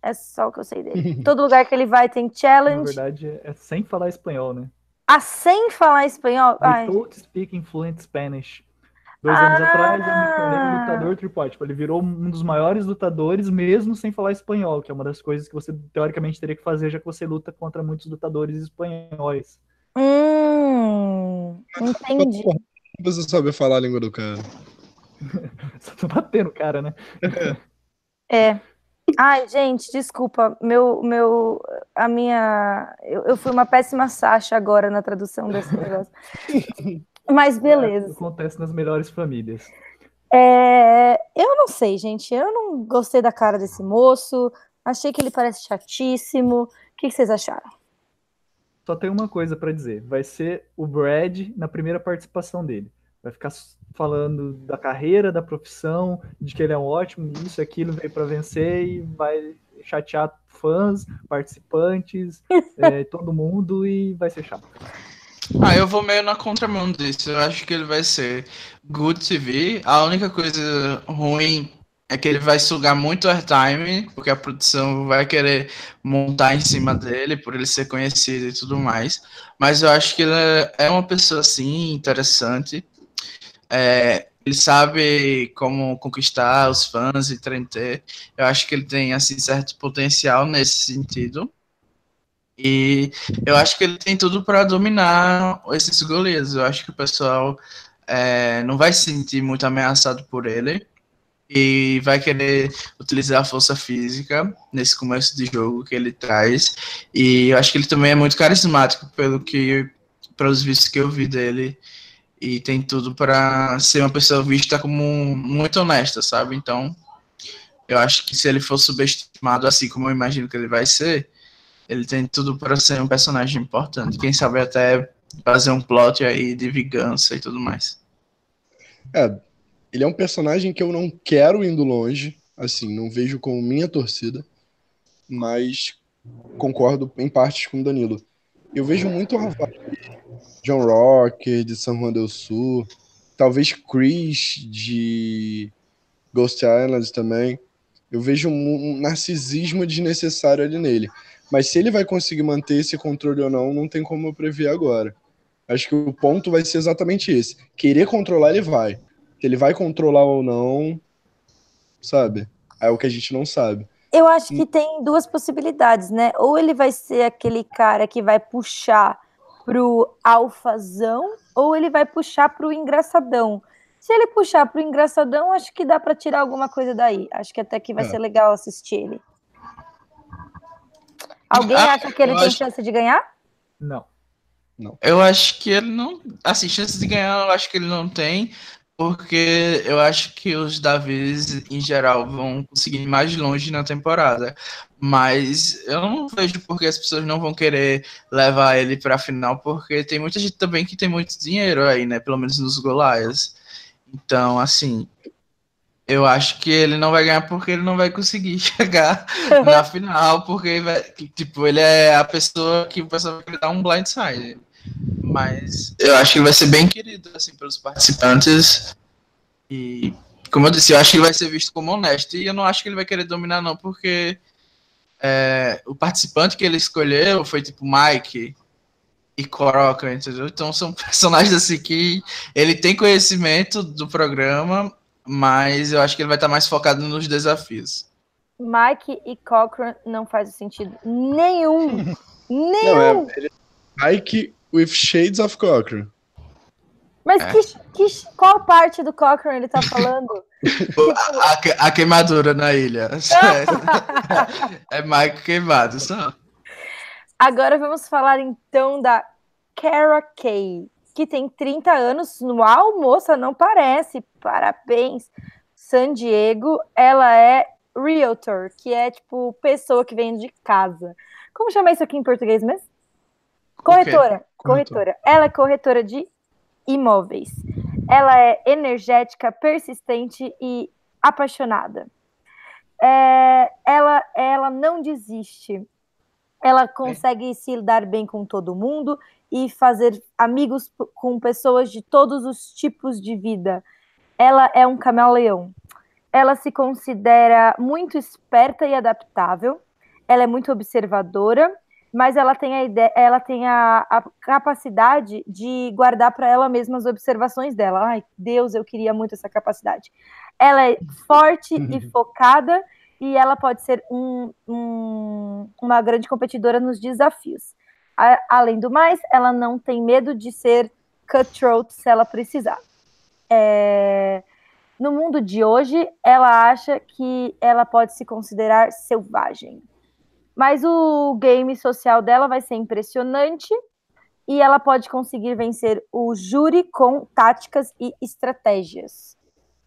É só o que eu sei dele. Todo lugar que ele vai tem challenge. Na verdade, é sem falar espanhol, né? Ah, sem falar espanhol? I don't speak fluent Spanish. Dois ah. anos atrás, me tornei um lutador tripod. Tipo, ele virou um dos maiores lutadores, mesmo sem falar espanhol, que é uma das coisas que você, teoricamente, teria que fazer, já que você luta contra muitos lutadores espanhóis. Hum, entendi. Você sabe falar a língua do cara. Só tô batendo o cara, né? É. Ai, gente, desculpa, meu, meu, a minha, eu, eu fui uma péssima Sasha agora na tradução desse negócio. Mas beleza. É, acontece nas melhores famílias. É, eu não sei, gente, eu não gostei da cara desse moço, achei que ele parece chatíssimo. O que, que vocês acharam? Só tem uma coisa para dizer, vai ser o Brad na primeira participação dele. Vai ficar falando da carreira, da profissão, de que ele é um ótimo, isso, aquilo, veio para vencer e vai chatear fãs, participantes, é, todo mundo e vai ser chato. Ah, eu vou meio na contramão disso. Eu acho que ele vai ser good TV. A única coisa ruim é que ele vai sugar muito airtime, porque a produção vai querer montar em cima dele, por ele ser conhecido e tudo mais. Mas eu acho que ele é uma pessoa, assim, interessante. É, ele sabe como conquistar os fãs e treiner. Eu acho que ele tem assim certo potencial nesse sentido. E eu acho que ele tem tudo para dominar esses goleiros. Eu acho que o pessoal é, não vai se sentir muito ameaçado por ele e vai querer utilizar a força física nesse começo de jogo que ele traz. E eu acho que ele também é muito carismático pelo que pelos vistos que eu vi dele e tem tudo para ser uma pessoa vista como muito honesta, sabe? Então, eu acho que se ele for subestimado assim como eu imagino que ele vai ser, ele tem tudo para ser um personagem importante. Quem sabe até fazer um plot aí de vingança e tudo mais. É, ele é um personagem que eu não quero indo longe, assim, não vejo como minha torcida, mas concordo em partes com o Danilo. Eu vejo muito vibe John Rocker de San Juan del Sul, talvez Chris de Ghost Islands também. Eu vejo um narcisismo desnecessário ali nele. Mas se ele vai conseguir manter esse controle ou não, não tem como eu prever agora. Acho que o ponto vai ser exatamente esse. Querer controlar, ele vai. Se ele vai controlar ou não, sabe? É o que a gente não sabe. Eu acho que tem duas possibilidades, né? Ou ele vai ser aquele cara que vai puxar pro alfazão, ou ele vai puxar pro engraçadão. Se ele puxar pro engraçadão, acho que dá para tirar alguma coisa daí. Acho que até que vai é. ser legal assistir ele. Alguém ah, acha que ele tem acho... chance de ganhar? Não. Não. Eu acho que ele não. Assim, chances de ganhar, eu acho que ele não tem, porque eu acho que os Davis, em geral, vão conseguir ir mais longe na temporada. Mas eu não vejo porque as pessoas não vão querer levar ele para a final, porque tem muita gente também que tem muito dinheiro aí, né? Pelo menos nos Golaias. Então, assim, eu acho que ele não vai ganhar porque ele não vai conseguir chegar na final, porque tipo, ele é a pessoa que o pessoal vai dar um blindside. Mas eu acho que ele vai ser bem querido assim pelos participantes. E como eu disse, eu acho que ele vai ser visto como honesto e eu não acho que ele vai querer dominar não, porque é, o participante que ele escolheu foi tipo Mike e Coroca, entendeu? Então são personagens assim que ele tem conhecimento do programa mas eu acho que ele vai estar mais focado nos desafios. Mike e Cochran não faz sentido nenhum. nenhum. Não, é, Mike with shades of Cochran. Mas é. que, que, qual parte do Cochran ele tá falando? a, a, queimadura na ilha. é Mike queimado, só. Agora vamos falar então da Kara Kay que tem 30 anos. Uau, moça, não parece. Parabéns. San Diego, ela é realtor, que é tipo pessoa que vende casa. Como chama isso aqui em português mesmo? Corretora. Corretora. Ela é corretora de imóveis. Ela é energética, persistente e apaixonada. É, ela, ela não desiste. Ela consegue é. se dar bem com todo mundo e fazer amigos com pessoas de todos os tipos de vida. Ela é um camaleão. Ela se considera muito esperta e adaptável. Ela é muito observadora, mas ela tem a ideia, ela tem a, a capacidade de guardar para ela mesma as observações dela. Ai, Deus, eu queria muito essa capacidade. Ela é forte e focada e ela pode ser um, um, uma grande competidora nos desafios. A, além do mais, ela não tem medo de ser cutthroat se ela precisar. É, no mundo de hoje, ela acha que ela pode se considerar selvagem. Mas o game social dela vai ser impressionante e ela pode conseguir vencer o júri com táticas e estratégias.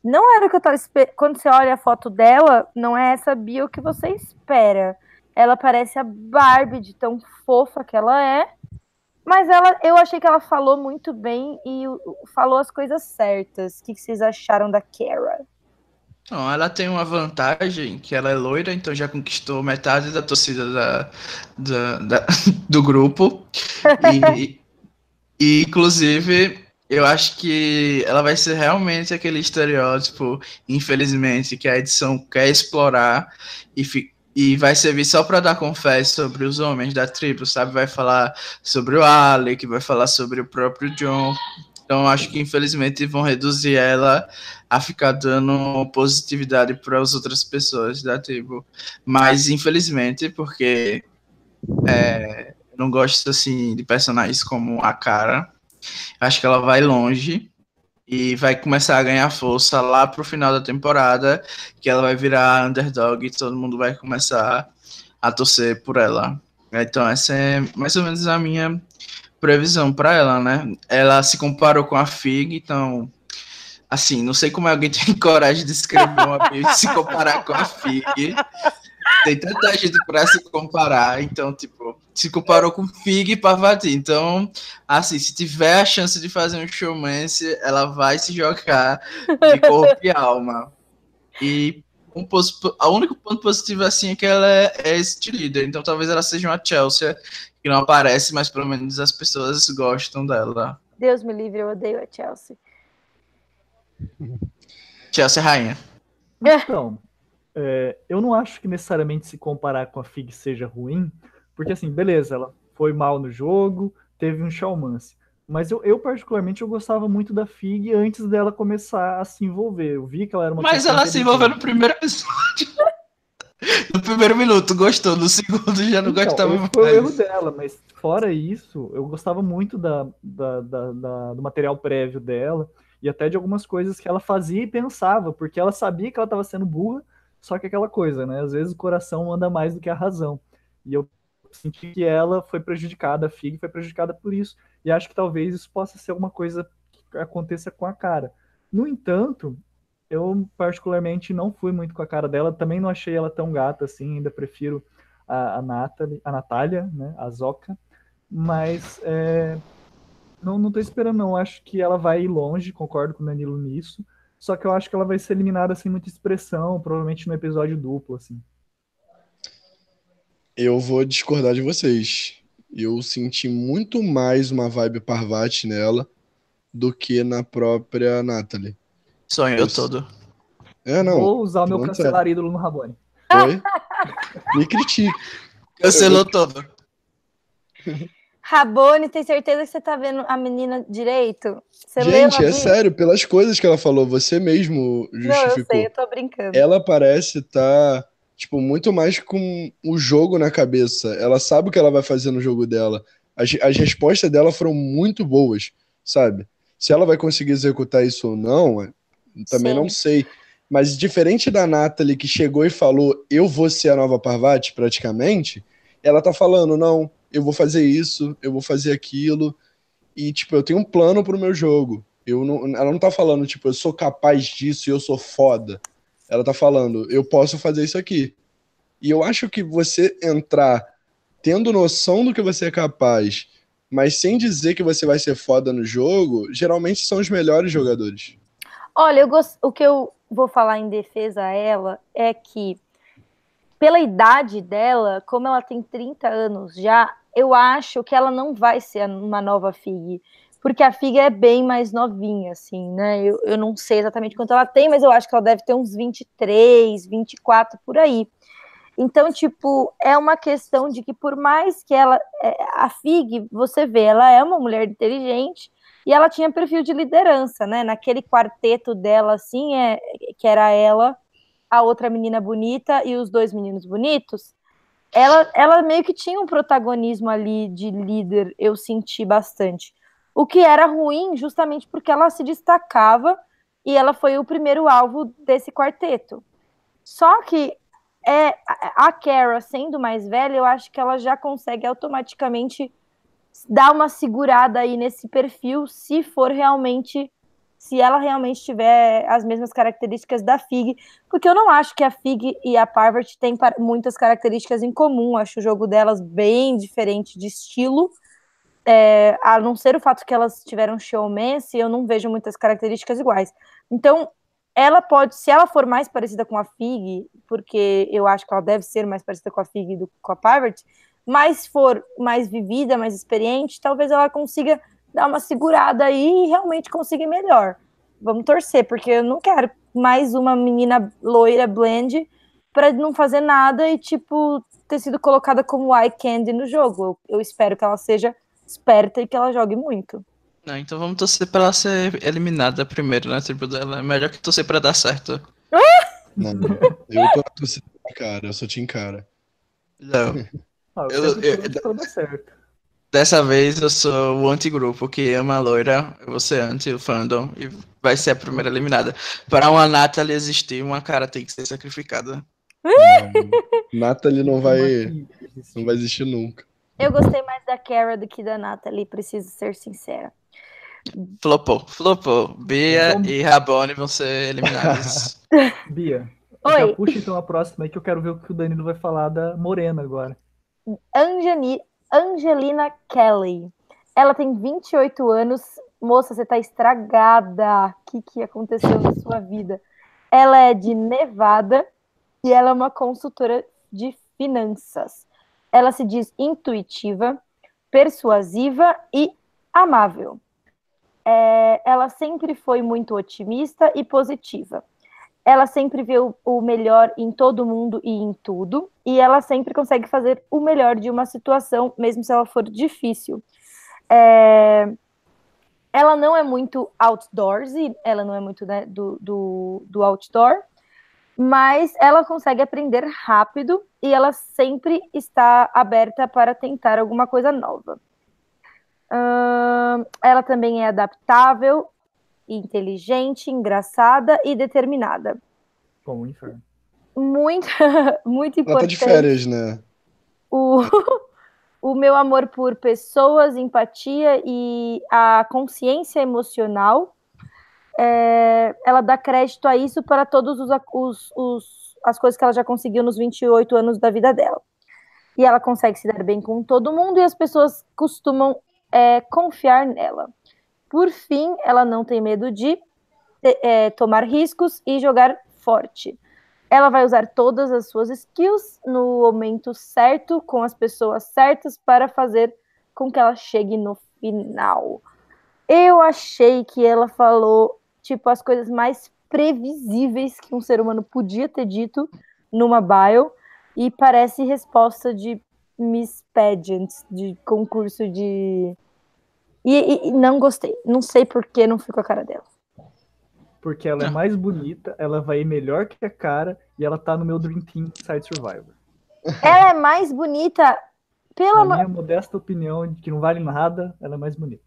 Não era o que eu estava esperando. Quando você olha a foto dela, não é essa bio que você espera. Ela parece a Barbie de tão fofa que ela é. Mas ela, eu achei que ela falou muito bem e falou as coisas certas. O que vocês acharam da Kara? Não, ela tem uma vantagem que ela é loira, então já conquistou metade da torcida da, da, da do grupo. E, e, inclusive, eu acho que ela vai ser realmente aquele estereótipo, infelizmente, que a edição quer explorar e, e vai servir só para dar confete sobre os homens da tribo, sabe? Vai falar sobre o Alec, vai falar sobre o próprio John. Então, acho que infelizmente vão reduzir ela a ficar dando positividade para as outras pessoas da tribo. Mas, infelizmente, porque é, não gosto assim de personagens como a cara, acho que ela vai longe e vai começar a ganhar força lá pro final da temporada, que ela vai virar underdog e todo mundo vai começar a torcer por ela. Então essa é mais ou menos a minha previsão para ela, né? Ela se comparou com a Fig, então assim, não sei como alguém tem coragem de escrever uma e se comparar com a Fig. Tem tanta gente para se comparar, então tipo, se comparou com Fig e Parvati. Então, assim, se tiver a chance de fazer um showmance, ela vai se jogar de corpo e alma. E um o único ponto positivo assim é que ela é, é este líder. Então talvez ela seja uma Chelsea que não aparece, mas pelo menos as pessoas gostam dela. Deus me livre, eu odeio a Chelsea. Chelsea é rainha. Então, é, eu não acho que necessariamente se comparar com a Fig seja ruim, porque assim, beleza, ela foi mal no jogo, teve um showmance. Mas eu, eu, particularmente, eu gostava muito da Fig antes dela começar a se envolver. Eu vi que ela era uma Mas ela se envolveu no primeiro episódio. no primeiro minuto gostou, no segundo já não então, gostava mais. Foi o erro dela, mas fora isso, eu gostava muito da, da, da, da, do material prévio dela e até de algumas coisas que ela fazia e pensava, porque ela sabia que ela estava sendo burra, só que aquela coisa, né? Às vezes o coração anda mais do que a razão. E eu senti que ela foi prejudicada, a Fig foi prejudicada por isso. E acho que talvez isso possa ser alguma coisa que aconteça com a cara. No entanto, eu particularmente não fui muito com a cara dela, também não achei ela tão gata assim, ainda prefiro a, a, Natalie, a Natália, né, a Zoca, mas é, não, não tô esperando não, acho que ela vai ir longe, concordo com o Danilo nisso, só que eu acho que ela vai ser eliminada sem muita expressão, provavelmente no episódio duplo, assim. Eu vou discordar de vocês. Eu senti muito mais uma vibe Parvati nela do que na própria Natalie. Sonhou eu... todo. É, não. Vou usar o meu cancelar ídolo no Rabone. Foi? Me critique. Cancelou eu... todo. Rabone, tem certeza que você tá vendo a menina direito? Você Gente, é sério, pelas coisas que ela falou, você mesmo justificou. Não, eu sei, eu tô brincando. Ela parece estar tá tipo, muito mais com o jogo na cabeça. Ela sabe o que ela vai fazer no jogo dela. As, as respostas dela foram muito boas, sabe? Se ela vai conseguir executar isso ou não, também Sim. não sei. Mas diferente da Natalie, que chegou e falou, eu vou ser a nova Parvati, praticamente, ela tá falando, não, eu vou fazer isso, eu vou fazer aquilo, e, tipo, eu tenho um plano pro meu jogo. Eu não, ela não tá falando, tipo, eu sou capaz disso e eu sou foda. Ela tá falando, eu posso fazer isso aqui. E eu acho que você entrar tendo noção do que você é capaz, mas sem dizer que você vai ser foda no jogo, geralmente são os melhores jogadores. Olha, gost... o que eu vou falar em defesa a ela é que, pela idade dela, como ela tem 30 anos já, eu acho que ela não vai ser uma nova Fig porque a Figa é bem mais novinha, assim, né? Eu, eu não sei exatamente quanto ela tem, mas eu acho que ela deve ter uns 23, 24 por aí. Então, tipo, é uma questão de que por mais que ela. É, a Fig, você vê, ela é uma mulher inteligente e ela tinha perfil de liderança, né? Naquele quarteto dela, assim, é, que era ela, a outra menina bonita e os dois meninos bonitos. Ela, ela meio que tinha um protagonismo ali de líder, eu senti bastante. O que era ruim justamente porque ela se destacava e ela foi o primeiro alvo desse quarteto. Só que é a Kara sendo mais velha, eu acho que ela já consegue automaticamente dar uma segurada aí nesse perfil, se for realmente, se ela realmente tiver as mesmas características da Fig, porque eu não acho que a Fig e a Parvati têm muitas características em comum, acho o jogo delas bem diferente de estilo, é, a não ser o fato que elas tiveram showmance, eu não vejo muitas características iguais. Então, ela pode, se ela for mais parecida com a Fig, porque eu acho que ela deve ser mais parecida com a Fig do que com a Parvati, mas for mais vivida, mais experiente, talvez ela consiga dar uma segurada aí e realmente consiga melhor. Vamos torcer, porque eu não quero mais uma menina loira blend para não fazer nada e tipo ter sido colocada como eye candy no jogo. Eu, eu espero que ela seja esperta e que ela jogue muito. Não, então vamos torcer pra ela ser eliminada primeiro na né, tribo dela. É melhor que torcer pra dar certo. Não, eu tô torcendo pra cara, eu sou Team Cara. Não. Ah, eu, eu, eu, certo. Dessa vez eu sou o anti-grupo que ama a loira, eu vou ser anti o fandom e vai ser a primeira eliminada. Para uma Natalie existir, uma cara tem que ser sacrificada. Não, Natalie não vai, não vai existir nunca. Eu gostei mais da Kara do que da Natalie, preciso ser sincera. Flopou, flopou. Bia então... e Rabone vão ser eliminados. Bia, Oi. já puxa então a próxima aí que eu quero ver o que o Danilo vai falar da Morena agora. Anjani, Angelina Kelly. Ela tem 28 anos. Moça, você tá estragada. O que, que aconteceu na sua vida? Ela é de Nevada e ela é uma consultora de finanças. Ela se diz intuitiva, persuasiva e amável. É, ela sempre foi muito otimista e positiva. Ela sempre vê o, o melhor em todo mundo e em tudo, e ela sempre consegue fazer o melhor de uma situação, mesmo se ela for difícil. É, ela não é muito outdoorsy, ela não é muito né, do, do, do outdoor, mas ela consegue aprender rápido e ela sempre está aberta para tentar alguma coisa nova. Uh, ela também é adaptável, inteligente, engraçada e determinada. Como o inferno. Muito, muito importante. Ela tá de férias, né? O, o meu amor por pessoas, empatia e a consciência emocional é, ela dá crédito a isso para todos os, os, os, as coisas que ela já conseguiu nos 28 anos da vida dela. E ela consegue se dar bem com todo mundo e as pessoas costumam é, confiar nela. Por fim, ela não tem medo de é, tomar riscos e jogar forte. Ela vai usar todas as suas skills no momento certo, com as pessoas certas, para fazer com que ela chegue no final. Eu achei que ela falou tipo, as coisas mais previsíveis que um ser humano podia ter dito numa bio, e parece resposta de Miss Pageant, de concurso de. E, e, e não gostei. Não sei por que não ficou a cara dela. Porque ela é mais bonita, ela vai melhor que a cara e ela tá no meu Dream Team Side Survivor. Ela é mais bonita, pela. Na minha modesta opinião, de que não vale nada, ela é mais bonita.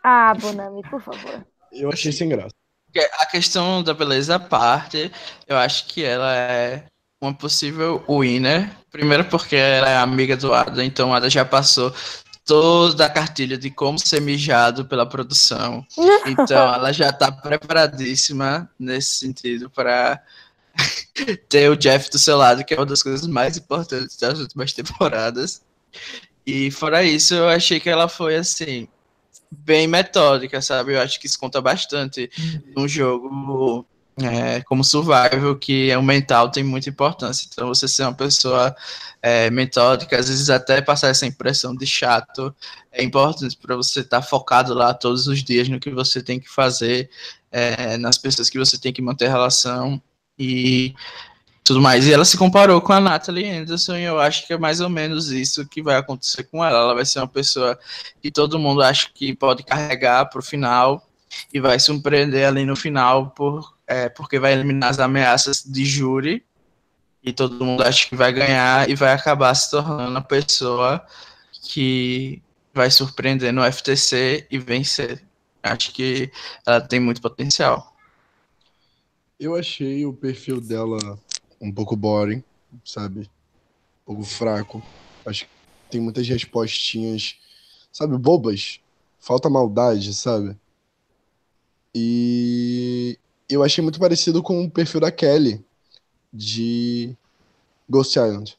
Ah, Bonami, por favor. Eu achei sem graça. A questão da beleza à parte, eu acho que ela é uma possível winner. Primeiro porque ela é amiga do Ada, então Ada já passou toda a cartilha de como ser mijado pela produção. Então ela já está preparadíssima nesse sentido para ter o Jeff do seu lado, que é uma das coisas mais importantes das últimas temporadas. E fora isso, eu achei que ela foi assim bem metódica, sabe? Eu acho que isso conta bastante num jogo é, como survival, que é o mental tem muita importância. Então, você ser uma pessoa é, metódica, às vezes até passar essa impressão de chato, é importante para você estar tá focado lá todos os dias no que você tem que fazer, é, nas pessoas que você tem que manter relação. E tudo mais. E ela se comparou com a Natalie Anderson, e eu acho que é mais ou menos isso que vai acontecer com ela. Ela vai ser uma pessoa que todo mundo acha que pode carregar para o final e vai surpreender ali no final por, é, porque vai eliminar as ameaças de júri e todo mundo acha que vai ganhar e vai acabar se tornando a pessoa que vai surpreender no FTC e vencer. Acho que ela tem muito potencial. Eu achei o perfil dela um pouco boring, sabe? Um pouco fraco. Acho que tem muitas respostinhas, sabe, bobas. Falta maldade, sabe? E eu achei muito parecido com o perfil da Kelly de Ghost Island.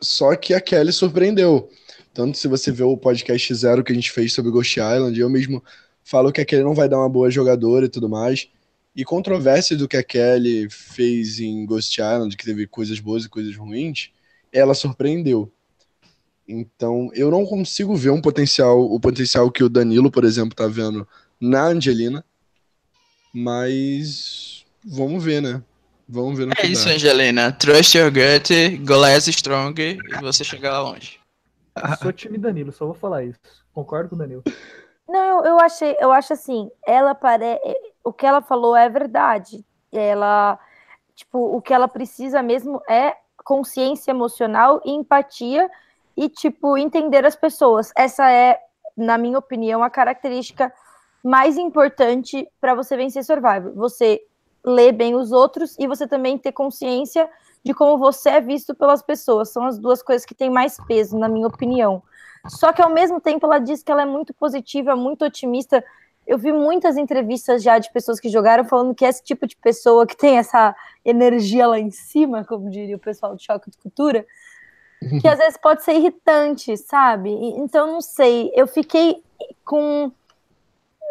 Só que a Kelly surpreendeu. Tanto se você vê o podcast zero que a gente fez sobre Ghost Island, eu mesmo falo que a Kelly não vai dar uma boa jogadora e tudo mais. E controvérsia do que a Kelly fez em Ghost Island, que teve coisas boas e coisas ruins, ela surpreendeu. Então, eu não consigo ver um potencial, o potencial que o Danilo, por exemplo, tá vendo na Angelina. Mas vamos ver, né? Vamos ver no É isso, dá. Angelina. Trust your gut, go less strong e você chegar lá longe. Sou time Danilo, só vou falar isso. Concordo com o Danilo. Não, eu, eu achei, eu acho assim, ela parece o que ela falou é verdade. Ela, tipo, o que ela precisa mesmo é consciência emocional e empatia e, tipo, entender as pessoas. Essa é, na minha opinião, a característica mais importante para você vencer Survivor. Você ler bem os outros e você também ter consciência de como você é visto pelas pessoas. São as duas coisas que têm mais peso, na minha opinião. Só que ao mesmo tempo ela diz que ela é muito positiva, muito otimista eu vi muitas entrevistas já de pessoas que jogaram falando que esse tipo de pessoa que tem essa energia lá em cima, como diria o pessoal do Choque de Cultura, que às vezes pode ser irritante, sabe? Então, não sei, eu fiquei com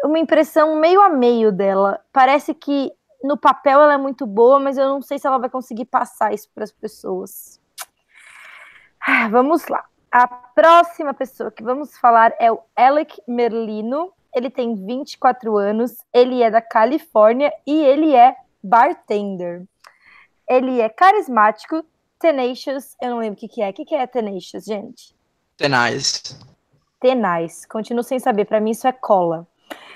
uma impressão meio a meio dela. Parece que no papel ela é muito boa, mas eu não sei se ela vai conseguir passar isso para as pessoas. Ah, vamos lá. A próxima pessoa que vamos falar é o Alec Merlino. Ele tem 24 anos, ele é da Califórnia e ele é bartender. Ele é carismático, tenacious, eu não lembro o que, que é. O que, que é tenacious, gente? Tenaz. Tenaz. Continuo sem saber, para mim isso é cola.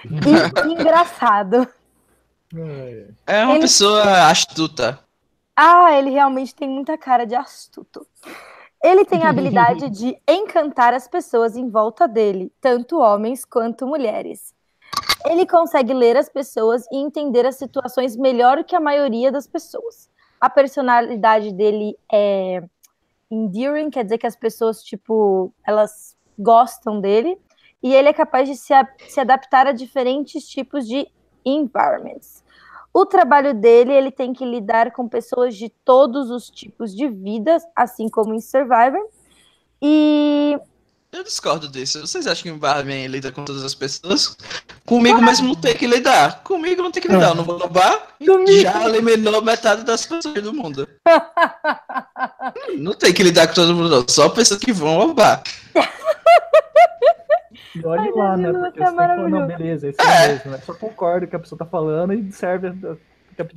E engraçado. É uma Ele- pessoa astuta. Ah, ele realmente tem muita cara de astuto. Ele tem a habilidade de encantar as pessoas em volta dele, tanto homens quanto mulheres. Ele consegue ler as pessoas e entender as situações melhor que a maioria das pessoas. A personalidade dele é endearing, quer dizer que as pessoas, tipo, elas gostam dele. E ele é capaz de se, a- se adaptar a diferentes tipos de environments. O trabalho dele, ele tem que lidar com pessoas de todos os tipos de vidas, assim como em Survivor. E Eu discordo disso. Vocês acham que o barman lida com todas as pessoas? Comigo mesmo não tem que lidar. Comigo não tem que lidar. Eu não vou no bar e já eliminou metade das pessoas do mundo. Não tem que lidar com todo mundo, não. Só pessoas que vão ao bar. E olha Ai, lá, né? Porque você tem que falar, não, maravilhoso. beleza, esse é mesmo. Né? Só concordo com o que a pessoa tá falando e serve a.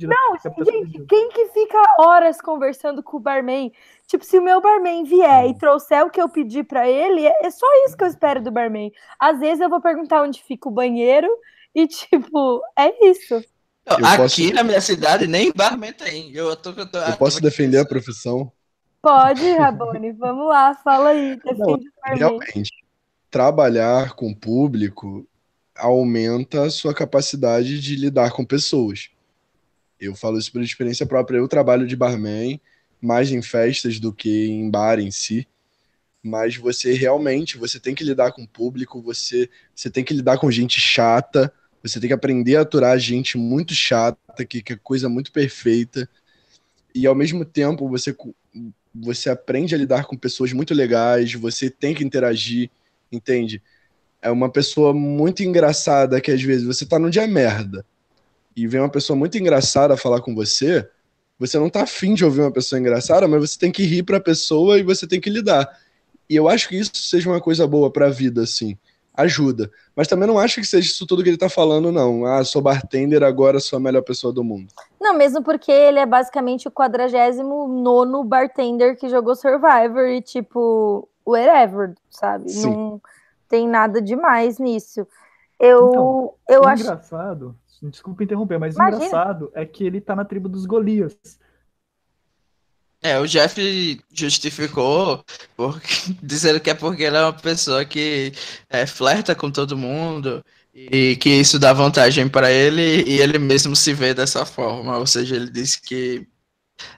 Não, gente, quem que fica horas conversando com o barman? Tipo, se o meu barman vier e trouxer o que eu pedi pra ele, é é só isso que eu espero do barman. Às vezes eu vou perguntar onde fica o banheiro e, tipo, é isso. Eu Aqui posso- na minha cidade nem barman tem. Eu, tô, eu, tô, Eu posso defender a profissão? Pode, Rabone, vamos lá, fala aí, defende o barman. Realmente, trabalhar com o público aumenta a sua capacidade de lidar com pessoas. Eu falo isso por experiência própria. Eu trabalho de barman mais em festas do que em bar em si. Mas você realmente, você tem que lidar com o público, você, você tem que lidar com gente chata, você tem que aprender a aturar gente muito chata, que, que é coisa muito perfeita. E ao mesmo tempo, você, você aprende a lidar com pessoas muito legais, você tem que interagir, entende? É uma pessoa muito engraçada que às vezes você tá num dia merda e vem uma pessoa muito engraçada falar com você, você não tá afim de ouvir uma pessoa engraçada, mas você tem que rir pra pessoa e você tem que lidar. E eu acho que isso seja uma coisa boa pra vida, assim. Ajuda. Mas também não acho que seja isso tudo que ele tá falando, não. Ah, sou bartender, agora sou a melhor pessoa do mundo. Não, mesmo porque ele é basicamente o 49 bartender que jogou Survivor e, tipo, whatever, sabe? Sim. Não tem nada demais nisso. Eu, Então, eu o acho. engraçado, desculpa interromper, mas Imagina. o engraçado é que ele tá na tribo dos Golias. É, o Jeff justificou porque, dizendo que é porque ele é uma pessoa que é, flerta com todo mundo e que isso dá vantagem para ele e ele mesmo se vê dessa forma. Ou seja, ele disse que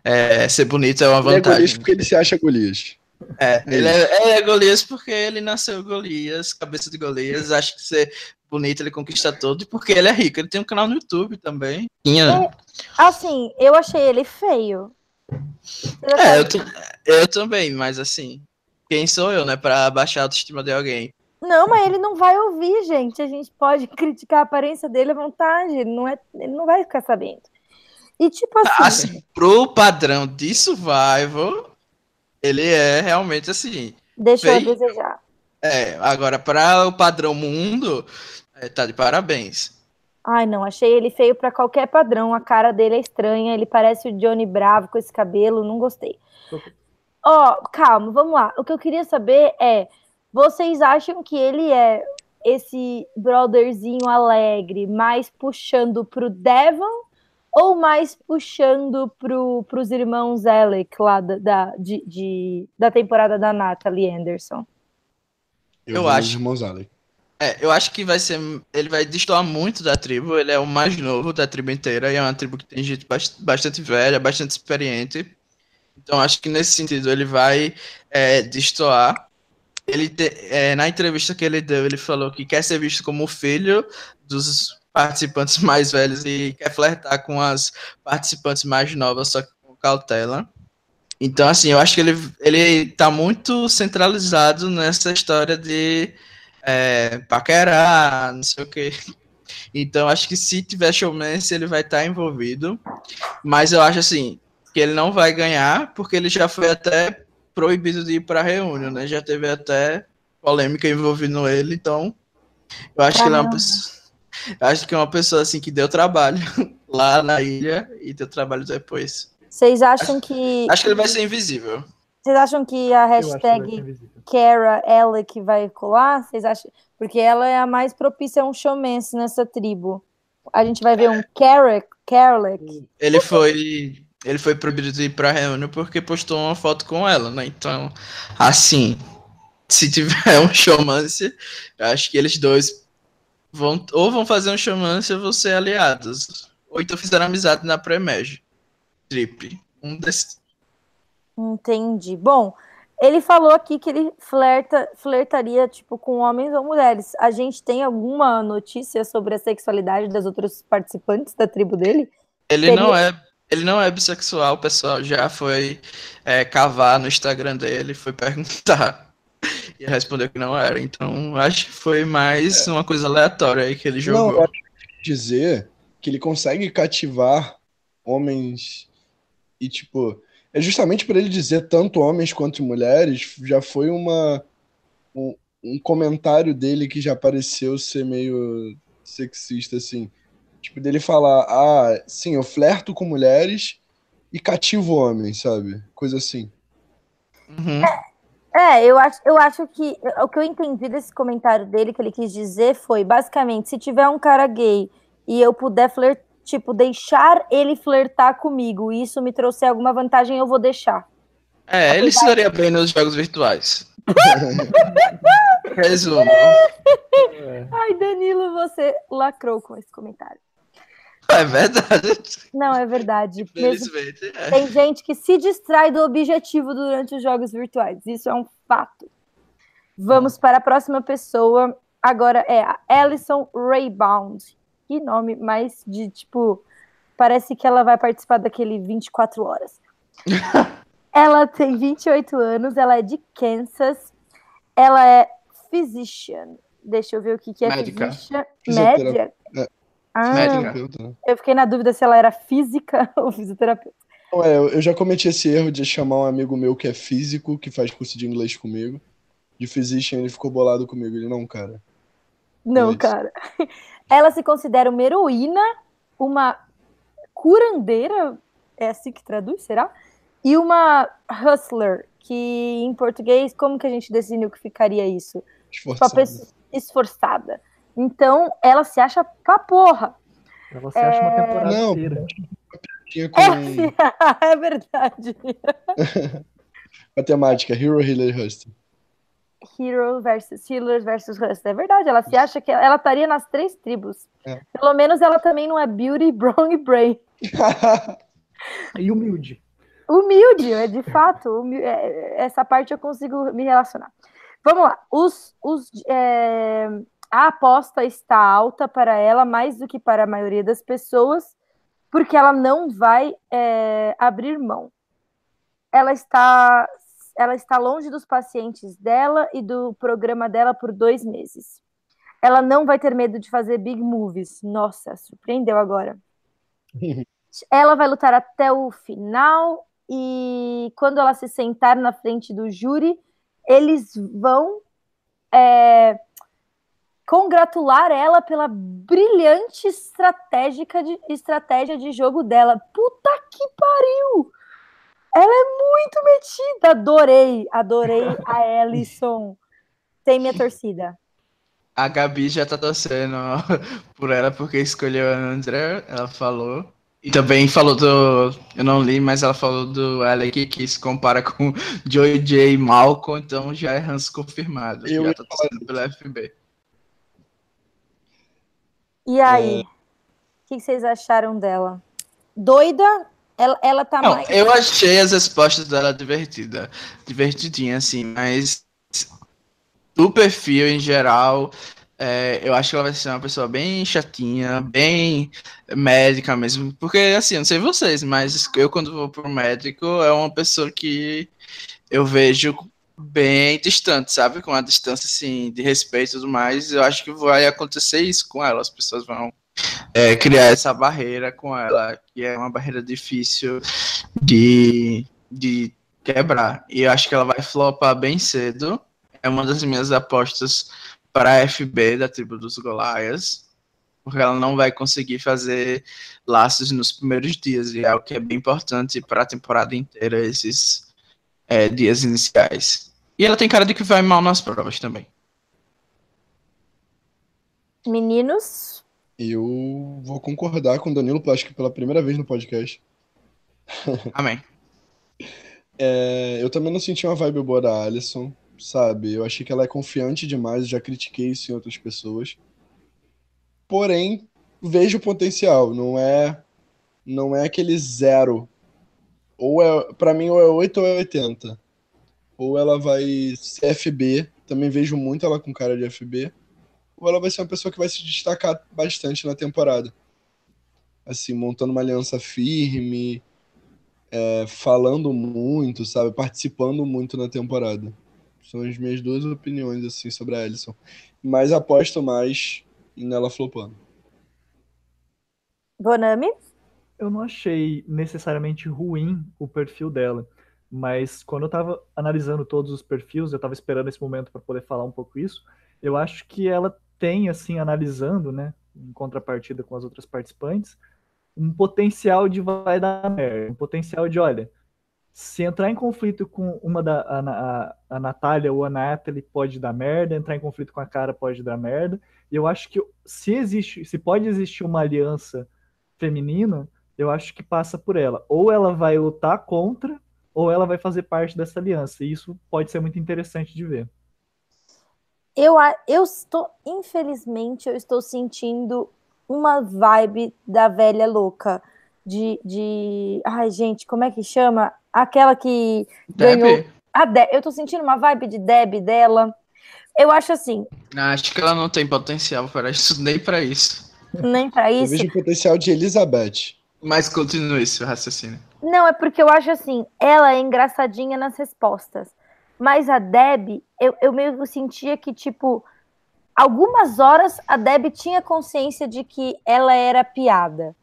é, ser bonito é uma Ele é Golias vantagem. porque ele se acha Golias. É, ele é, ele é Golias porque ele nasceu Golias, cabeça de Golias. Acho que ser bonito ele conquista tudo e porque ele é rico. Ele tem um canal no YouTube também. Tinha. Assim, eu achei ele feio. Já É, eu, eu também, mas assim, quem sou eu, né, pra baixar a autoestima de alguém? Não, mas ele não vai ouvir, gente. A gente pode criticar a aparência dele à vontade. Ele não, é, ele não vai ficar sabendo. E tipo assim, Assim, pro padrão de Survival, ele é realmente assim. deixou a feio. desejar. É, agora para o padrão mundo, é, tá de parabéns. Ai, não, achei ele feio pra qualquer padrão. A cara dele é estranha. Ele parece o Johnny Bravo com esse cabelo. Não gostei. Ó, calma, vamos lá. O que eu queria saber é: vocês acham que ele é esse brotherzinho alegre, mais puxando pro Devon ou mais puxando pro, pros irmãos Alec lá da, da, de, de- da temporada da Natalie Anderson? Eu nos acho. Irmãos Allen. É, eu acho que vai ser. Ele vai destoar muito da tribo. Ele é o mais novo da tribo inteira. E é uma tribo que tem gente bas- bastante velha, bastante experiente. Então acho que nesse sentido ele vai é, destoar. Ele te- é, na entrevista que ele deu, ele falou que quer ser visto como o filho dos participantes mais velhos e quer flertar com as participantes mais novas, só que com cautela. Então, assim, eu acho que ele, ele tá muito centralizado nessa história de é, paquerar, não sei o quê. Então, acho que se tiver showmance, ele vai estar tá envolvido. Mas eu acho, assim, que ele não vai ganhar, porque ele já foi até proibido de ir para reunião, né? Já teve até polêmica envolvendo ele, então eu acho Caramba. que ele é uma pessoa, acho que é uma pessoa assim que deu trabalho lá na ilha e deu trabalho depois. Vocês acham que Acho que ele vai ser invisível. Vocês acham que a hashtag Kara ela que vai colar? Vocês acham? Porque ela é a mais propícia a um showmance nessa tribo. A gente vai ver um Carrick, Carlick. Ele foi ele foi proibido de ir pra reunião porque postou uma foto com ela, né? Então, assim, se tiver um showmance, eu acho que eles dois vão ou vão fazer um showmance ou vão ser aliados. Ou então fizeram amizade na pré-merge. Trip. Um desses. Entendi. Bom, ele falou aqui que ele flerta, flertaria tipo com homens ou mulheres. A gente tem alguma notícia sobre a sexualidade das outras participantes da tribo dele? Ele Seria... não é ele não é bissexual, o pessoal já foi é, cavar no Instagram dele, foi perguntar e respondeu que não era. Então, acho que foi mais é. uma coisa aleatória aí que ele jogou. Não, eu dizer que ele consegue cativar homens e, tipo, é justamente por ele dizer tanto homens quanto mulheres, já foi uma um, um comentário dele que já pareceu ser meio sexista, assim. Tipo, dele falar, ah, sim, eu flerto com mulheres e cativo homens, sabe? Coisa assim. Uhum. É, eu acho, eu acho que o que eu entendi desse comentário dele, que ele quis dizer, foi basicamente: se tiver um cara gay e eu puder flirt, tipo, deixar ele flertar comigo e isso me trouxer alguma vantagem, eu vou deixar. É, ele estaria bem nos jogos virtuais. Resumo. Ai, Danilo, você lacrou com esse comentário. É verdade. Não, é verdade. é. Tem gente que se distrai do objetivo durante os jogos virtuais. Isso é um fato. Vamos para a próxima pessoa. Agora é a Alison Raybound. Que nome mais de tipo. Parece que ela vai participar daquele 24 horas. ela tem 28 anos, ela é de Kansas. Ela é physician. Deixa eu ver o que, que é Médica. physician. Médica. É. Ah, né? eu fiquei na dúvida se ela era física ou fisioterapeuta. Não, é, eu já cometi esse erro de chamar um amigo meu que é físico, que faz curso de inglês comigo. De physician, ele ficou bolado comigo. Ele, não, cara. Não, cara. Ela se considera uma heroína, uma curandeira, é assim que traduz, será? E uma hustler, que em português, como que a gente define o que ficaria isso? Esforçada. esforçada. Então, ela se acha pra porra. Ela se acha é... uma temporada Não, inteira. Com... É, é verdade. Matemática, Hero, Healer, Hustle. Hero versus Healer versus Hustle. É verdade, ela se acha que ela estaria nas três tribos. É. Pelo menos ela também não é Beauty, Brown e Brain. e humilde. Humilde, é de fato. Humilde, é, essa parte eu consigo me relacionar. Vamos lá. Os, os, é, a aposta está alta para ela, mais do que para a maioria das pessoas, porque ela não vai é, abrir mão. Ela está, ela está longe dos pacientes dela e do programa dela por dois meses. Ela não vai ter medo de fazer big movies. Nossa, surpreendeu agora. ela vai lutar até o final e quando ela se sentar na frente do júri, eles vão é, congratular ela pela brilhante estratégica de, estratégia de jogo dela. Puta que pariu! Ela é muito metida. Adorei, adorei a Ellison. Tem minha torcida. A Gabi já tá torcendo por ela porque escolheu a André, ela falou. E também falou do. Eu não li, mas ela falou do Alec que se compara com Joey J. Malcolm, então já é Hans confirmado. Eu já tá torcendo pela FB. E aí? É. O é... que vocês acharam dela? Doida? Ela, ela tá Não, mais. Eu achei as respostas dela divertida, divertidinha, assim, mas o perfil em geral É, eu acho que ela vai ser uma pessoa bem chatinha, bem médica mesmo. Porque, assim, eu não sei vocês, mas eu, quando vou pro médico, é uma pessoa que eu vejo bem distante, sabe? Com a distância, assim, de respeito e tudo mais. Eu acho que vai acontecer isso com ela. As pessoas vão é, criar essa barreira com ela, que é uma barreira difícil de, de quebrar. E eu acho que ela vai flopar bem cedo. É uma das minhas apostas para a FB da tribo dos Golaias, porque ela não vai conseguir fazer laços nos primeiros dias, e é o que é bem importante para a temporada inteira, esses é, dias iniciais. E ela tem cara de que vai mal nas provas também. Meninos? Eu vou concordar com o Danilo, acho que pela primeira vez no podcast. Amém. É, eu também não senti uma vibe boa da Alison, sabe? Eu achei que ela é confiante demais, já critiquei isso em outras pessoas. Porém, vejo o potencial, não é não é aquele zero. Ou é, para mim ou é 8 ou é 80. Ou ela vai ser FB, também vejo muito ela com cara de FB ou ela vai ser uma pessoa que vai se destacar bastante na temporada. Assim, montando uma aliança firme, é, falando muito, sabe? Participando muito na temporada. São as minhas duas opiniões, assim, sobre a Ellison. Mas aposto mais nela flopando. Bonami? Eu não achei necessariamente ruim o perfil dela, mas quando eu tava analisando todos os perfis, eu tava esperando esse momento para poder falar um pouco isso, eu acho que ela tem, assim, analisando, né, em contrapartida com as outras participantes, um potencial de vai dar merda, um potencial de, olha, se entrar em conflito com uma da a, a, a Natália ou a Natalie pode dar merda, entrar em conflito com a cara pode dar merda. E eu acho que se existe, se pode existir uma aliança feminina, eu acho que passa por ela. Ou ela vai lutar contra, ou ela vai fazer parte dessa aliança. E isso pode ser muito interessante de ver. Eu, eu estou, infelizmente, eu estou sentindo uma vibe da velha louca. De, de. Ai, gente, como é que chama? Aquela que Deb? ganhou. A De... Eu tô sentindo uma vibe de Deb dela. Eu acho assim. Acho que ela não tem potencial para isso, nem para isso. Nem para Eu isso. vejo o potencial de Elizabeth. Mas continue esse raciocínio. Não, é porque eu acho assim, ela é engraçadinha nas respostas. Mas a Deb, eu, eu meio que sentia que, tipo, algumas horas a Deb tinha consciência de que ela era piada.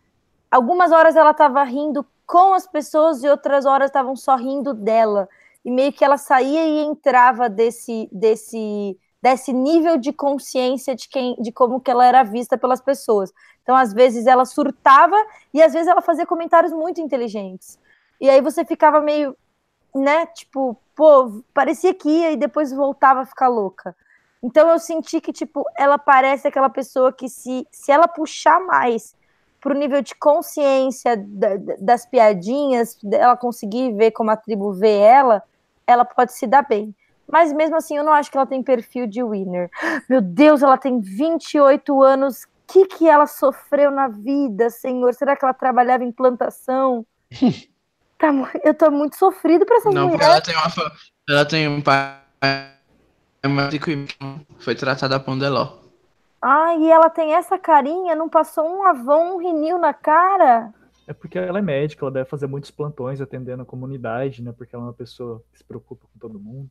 Algumas horas ela tava rindo com as pessoas e outras horas estavam só rindo dela. E meio que ela saía e entrava desse, desse, desse nível de consciência de, quem, de como que ela era vista pelas pessoas. Então, às vezes, ela surtava e às vezes ela fazia comentários muito inteligentes. E aí você ficava meio, né, tipo, pô, parecia que ia e depois voltava a ficar louca. Então eu senti que, tipo, ela parece aquela pessoa que se, se ela puxar mais pro nível de consciência da- da- das piadinhas, ela conseguir ver como a tribo vê ela, ela pode se dar bem. Mas mesmo assim, eu não acho que ela tem perfil de winner. Meu Deus, ela tem 28 anos. O que, que ela sofreu na vida, Senhor? Será que ela trabalhava em plantação? Tá eu tô muito sofrido pra essas Não, porque mulheres. ela tem uma ela tem um pai médico e foi tratada a Pondeló. Ai, e ela tem essa carinha, não passou um avão, um rinil na cara? É porque ela é médica, ela deve fazer muitos plantões atendendo a comunidade, né? Porque ela é uma pessoa que se preocupa com todo mundo.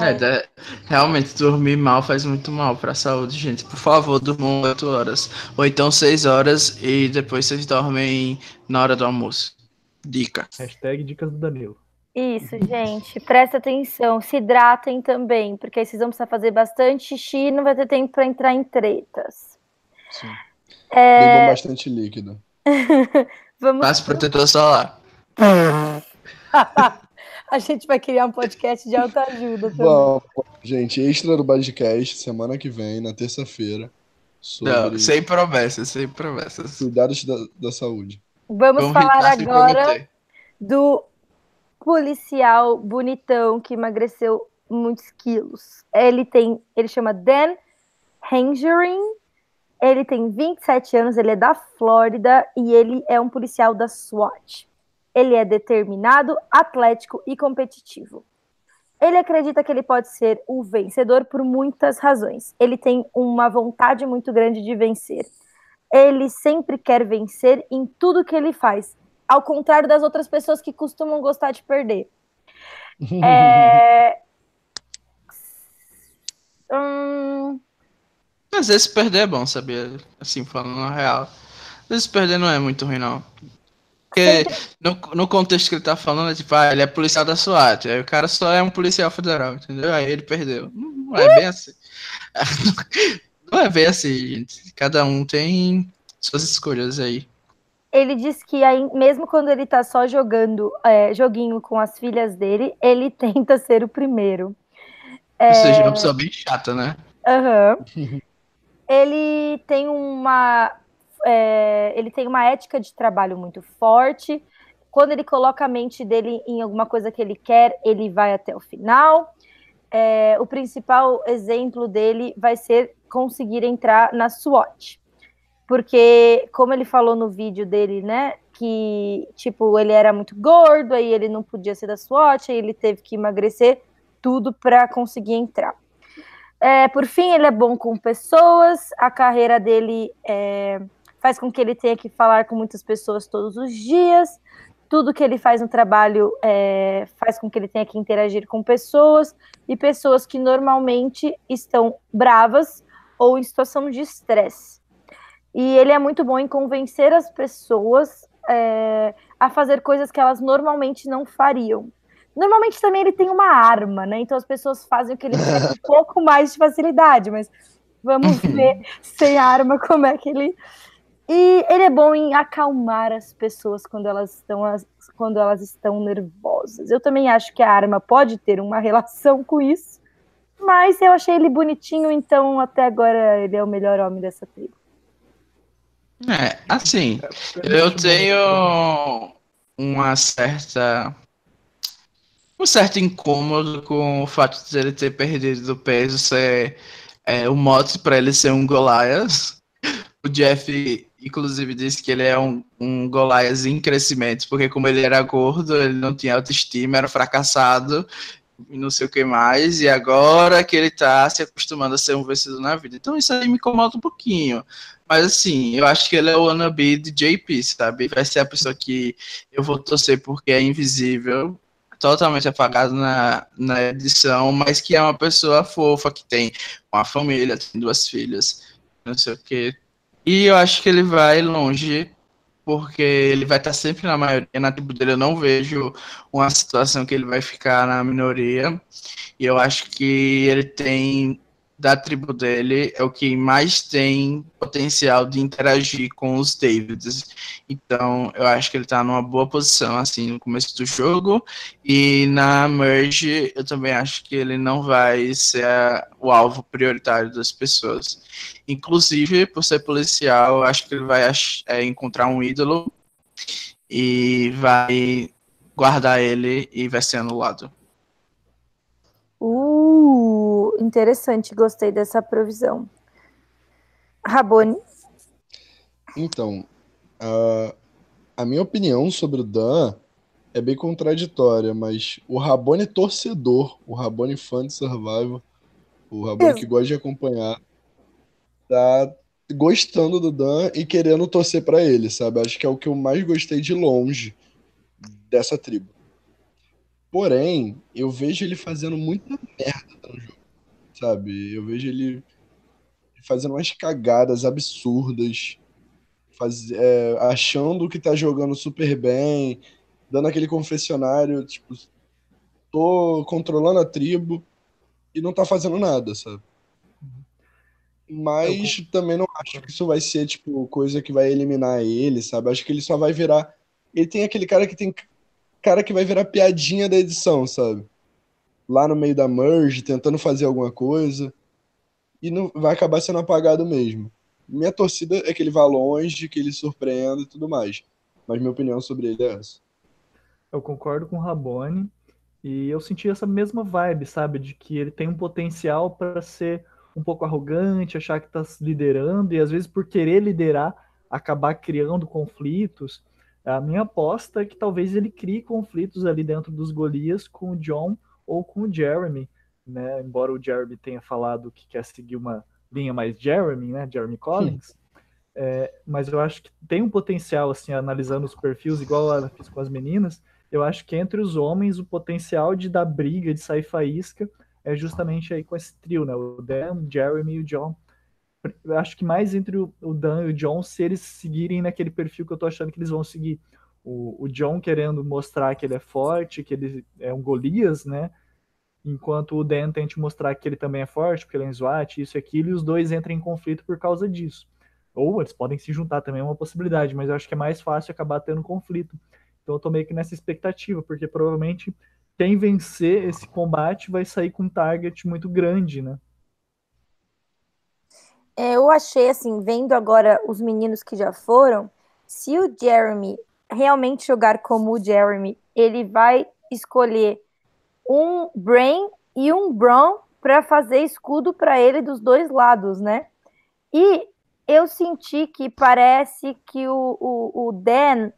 É, da- realmente, dormir mal faz muito mal pra saúde, gente. Por favor, durmam 8 horas. Ou então 6 horas e depois vocês dormem na hora do almoço. Dica. Hashtag dicas do Danilo. Isso, gente, presta atenção, se hidratem também, porque aí vocês vão precisar fazer bastante xixi e não vai ter tempo pra entrar em tretas. Sim. É. Bebam bastante líquido. Vamos. Passe protetor solar. A gente vai criar um podcast de alta ajuda também. Bom, gente, extra do podcast semana que vem, na terça-feira, sobre Não, sem promessas, sem promessas. cuidados da, da saúde. Vamos Vamos falar agora do policial bonitão que emagreceu muitos quilos. Ele tem, ele chama Dan Hangerin. Ele tem 27 anos, ele é da Flórida e ele é um policial da SWAT. Ele é determinado, atlético e competitivo. Ele acredita que ele pode ser o vencedor por muitas razões. Ele tem uma vontade muito grande de vencer. Ele sempre quer vencer em tudo que ele faz, ao contrário das outras pessoas que costumam gostar de perder. é... hum... Às vezes perder é bom, sabia? Assim, falando na real. Às vezes perder não é muito ruim, não. Porque no, no contexto que ele tá falando, é tipo, ah, ele é policial da SWAT. Aí o cara só é um policial federal, entendeu? Aí ele perdeu. Não é bem assim. Não é bem assim, gente. Cada um tem suas escolhas aí. Ele diz que aí, mesmo quando ele tá só jogando é, joguinho com as filhas dele, ele tenta ser o primeiro. É... Ou seja, é uma pessoa bem chata, né? Aham. Uhum. ele tem uma é, ele tem uma ética de trabalho muito forte. Quando ele coloca a mente dele em alguma coisa que ele quer, ele vai até o final. É, o principal exemplo dele vai ser conseguir entrar na SWAT. Porque, como ele falou no vídeo dele, né? Que, tipo, ele era muito gordo, aí ele não podia ser da SWAT, aí ele teve que emagrecer tudo para conseguir entrar. É, por fim, ele é bom com pessoas, a carreira dele é, faz com que ele tenha que falar com muitas pessoas todos os dias. Tudo que ele faz no trabalho é, faz com que ele tenha que interagir com pessoas e pessoas que normalmente estão bravas ou em situação de estresse. E ele é muito bom em convencer as pessoas é, a fazer coisas que elas normalmente não fariam. Normalmente também ele tem uma arma, né? Então as pessoas fazem o que ele quer com um pouco mais de facilidade, mas vamos ver sem arma como é que ele e ele é bom em acalmar as pessoas quando elas estão, quando elas estão nervosas. Eu também acho que a arma pode ter uma relação com isso, mas eu achei ele bonitinho, então até agora ele é o melhor homem dessa tribo. É, assim, eu tenho uma certa. um certo incômodo com o fato de ele ter perdido do peso ser é, o mote para ele ser um Goliath. O Jeff inclusive disse que ele é um, um Goliath em crescimento, porque como ele era gordo, ele não tinha autoestima, era fracassado e não sei o que mais, e agora que ele tá se acostumando a ser um vencedor na vida. Então isso aí me incomoda um pouquinho. Mas assim, eu acho que ele é o wannabe de JP, sabe? Vai ser a pessoa que eu vou torcer porque é invisível, totalmente apagado na, na edição, mas que é uma pessoa fofa, que tem uma família, tem duas filhas, não sei o que, e eu acho que ele vai longe, porque ele vai estar sempre na maioria. Na tribo dele eu não vejo uma situação que ele vai ficar na minoria. E eu acho que ele tem da tribo dele é o que mais tem potencial de interagir com os Davids. Então, eu acho que ele tá numa boa posição, assim, no começo do jogo. E na Merge, eu também acho que ele não vai ser o alvo prioritário das pessoas. Inclusive, por ser policial, eu acho que ele vai é, encontrar um ídolo e vai guardar ele e vai ser anulado. Uh, interessante, gostei dessa provisão. Rabone. Então, a, a minha opinião sobre o Dan é bem contraditória, mas o Rabone torcedor, o Rabone fã de Survival, o Rabone que gosta de acompanhar, tá gostando do Dan e querendo torcer para ele, sabe? Acho que é o que eu mais gostei de longe dessa tribo. Porém, eu vejo ele fazendo muita merda no jogo, sabe? Eu vejo ele fazendo umas cagadas absurdas, faz, é, achando que tá jogando super bem, dando aquele confessionário, tipo, tô controlando a tribo e não tá fazendo nada, sabe? Mas eu... também não acho que isso vai ser, tipo, coisa que vai eliminar ele, sabe? Acho que ele só vai virar. Ele tem aquele cara que tem cara que vai virar piadinha da edição, sabe? Lá no meio da merge, tentando fazer alguma coisa. E não vai acabar sendo apagado mesmo. Minha torcida é que ele vá longe, que ele surpreenda e tudo mais. Mas minha opinião sobre ele é essa. Eu concordo com o Rabone. E eu senti essa mesma vibe, sabe? De que ele tem um potencial para ser um pouco arrogante, achar que está liderando, e às vezes por querer liderar, acabar criando conflitos. A minha aposta é que talvez ele crie conflitos ali dentro dos Golias com o John ou com o Jeremy, né? Embora o Jeremy tenha falado que quer seguir uma linha mais Jeremy, né? Jeremy Collins. É, mas eu acho que tem um potencial, assim, analisando os perfis, igual ela fez com as meninas, eu acho que entre os homens o potencial de dar briga, de sair faísca, é justamente aí com esse trio, né? O Dan, o Jeremy e o John. Eu acho que mais entre o Dan e o John, se eles seguirem naquele perfil que eu tô achando que eles vão seguir. O, o John querendo mostrar que ele é forte, que ele é um Golias, né? Enquanto o Dan tente mostrar que ele também é forte, porque ele é um SWAT, isso e aquilo, e os dois entram em conflito por causa disso. Ou eles podem se juntar também, é uma possibilidade, mas eu acho que é mais fácil acabar tendo conflito. Então eu tô meio que nessa expectativa, porque provavelmente quem vencer esse combate vai sair com um target muito grande, né? É, eu achei assim, vendo agora os meninos que já foram, se o Jeremy realmente jogar como o Jeremy, ele vai escolher um Brain e um Brown para fazer escudo para ele dos dois lados, né? E eu senti que parece que o, o, o Dan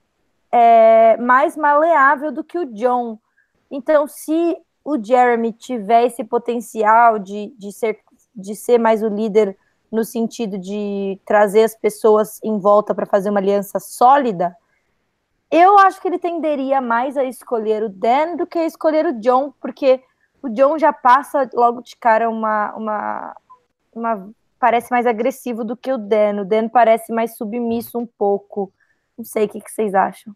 é, mais maleável do que o John. Então, se o Jeremy tiver esse potencial de, de, ser, de ser mais o líder no sentido de trazer as pessoas em volta para fazer uma aliança sólida, eu acho que ele tenderia mais a escolher o Dan do que a escolher o John, porque o John já passa logo de cara uma, uma, uma parece mais agressivo do que o Dan. O Dan parece mais submisso um pouco. Não sei o que, que vocês acham.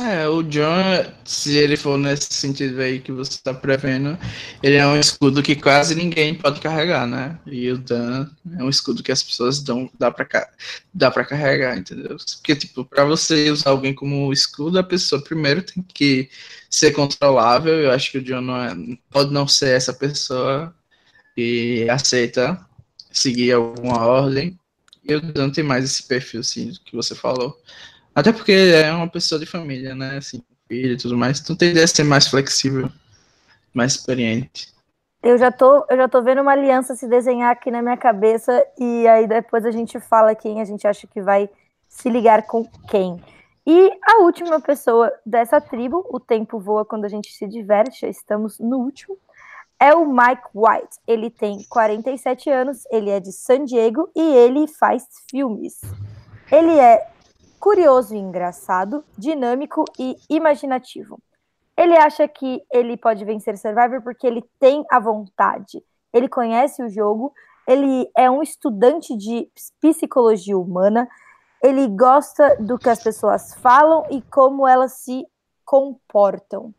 É, o John, se ele for nesse sentido aí que você está prevendo, ele é um escudo que quase ninguém pode carregar, né? E o Dan é um escudo que as pessoas dão, dá para dá carregar, entendeu? Porque tipo, para você usar alguém como escudo, a pessoa primeiro tem que ser controlável. Eu acho que o John não é, pode não ser essa pessoa e aceita seguir alguma ordem. E o Dan tem mais esse perfil, assim, que você falou. Até porque é uma pessoa de família, né? Assim, filho e tudo mais. Então tem ideia de ser mais flexível, mais experiente. Eu já tô, eu já tô vendo uma aliança se desenhar aqui na minha cabeça e aí depois a gente fala quem a gente acha que vai se ligar com quem. E a última pessoa dessa tribo, o tempo voa quando a gente se diverte, estamos no último, é o Mike White. Ele tem 47 anos, ele é de San Diego e ele faz filmes. Ele é curioso e engraçado, dinâmico e imaginativo. Ele acha que ele pode vencer Survivor porque ele tem a vontade. Ele conhece o jogo, ele é um estudante de psicologia humana, ele gosta do que as pessoas falam e como elas se comportam.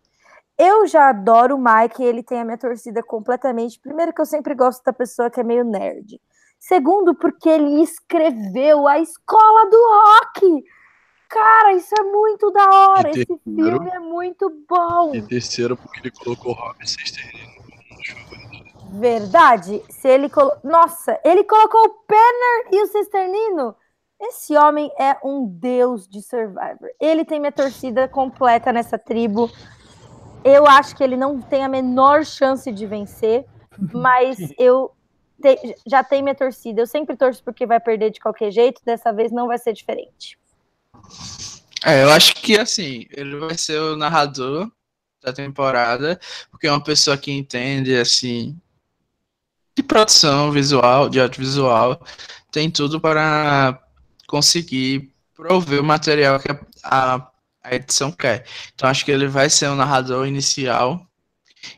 Eu já adoro o Mike, ele tem a minha torcida completamente. Primeiro que eu sempre gosto da pessoa que é meio nerd. Segundo, porque ele escreveu a escola do rock. Cara, isso é muito da hora. Esse filme é muito bom. E terceiro, porque ele colocou o Robin Sesternino Verdade. Se ele colo... Nossa, ele colocou o Penner e o Cisternino. Esse homem é um deus de Survivor. Ele tem minha torcida completa nessa tribo. Eu acho que ele não tem a menor chance de vencer, mas eu já tenho minha torcida. Eu sempre torço porque vai perder de qualquer jeito, dessa vez não vai ser diferente. É, eu acho que assim, ele vai ser o narrador da temporada, porque é uma pessoa que entende assim de produção visual, de audiovisual, tem tudo para conseguir prover o material que a, a edição quer. Então acho que ele vai ser o narrador inicial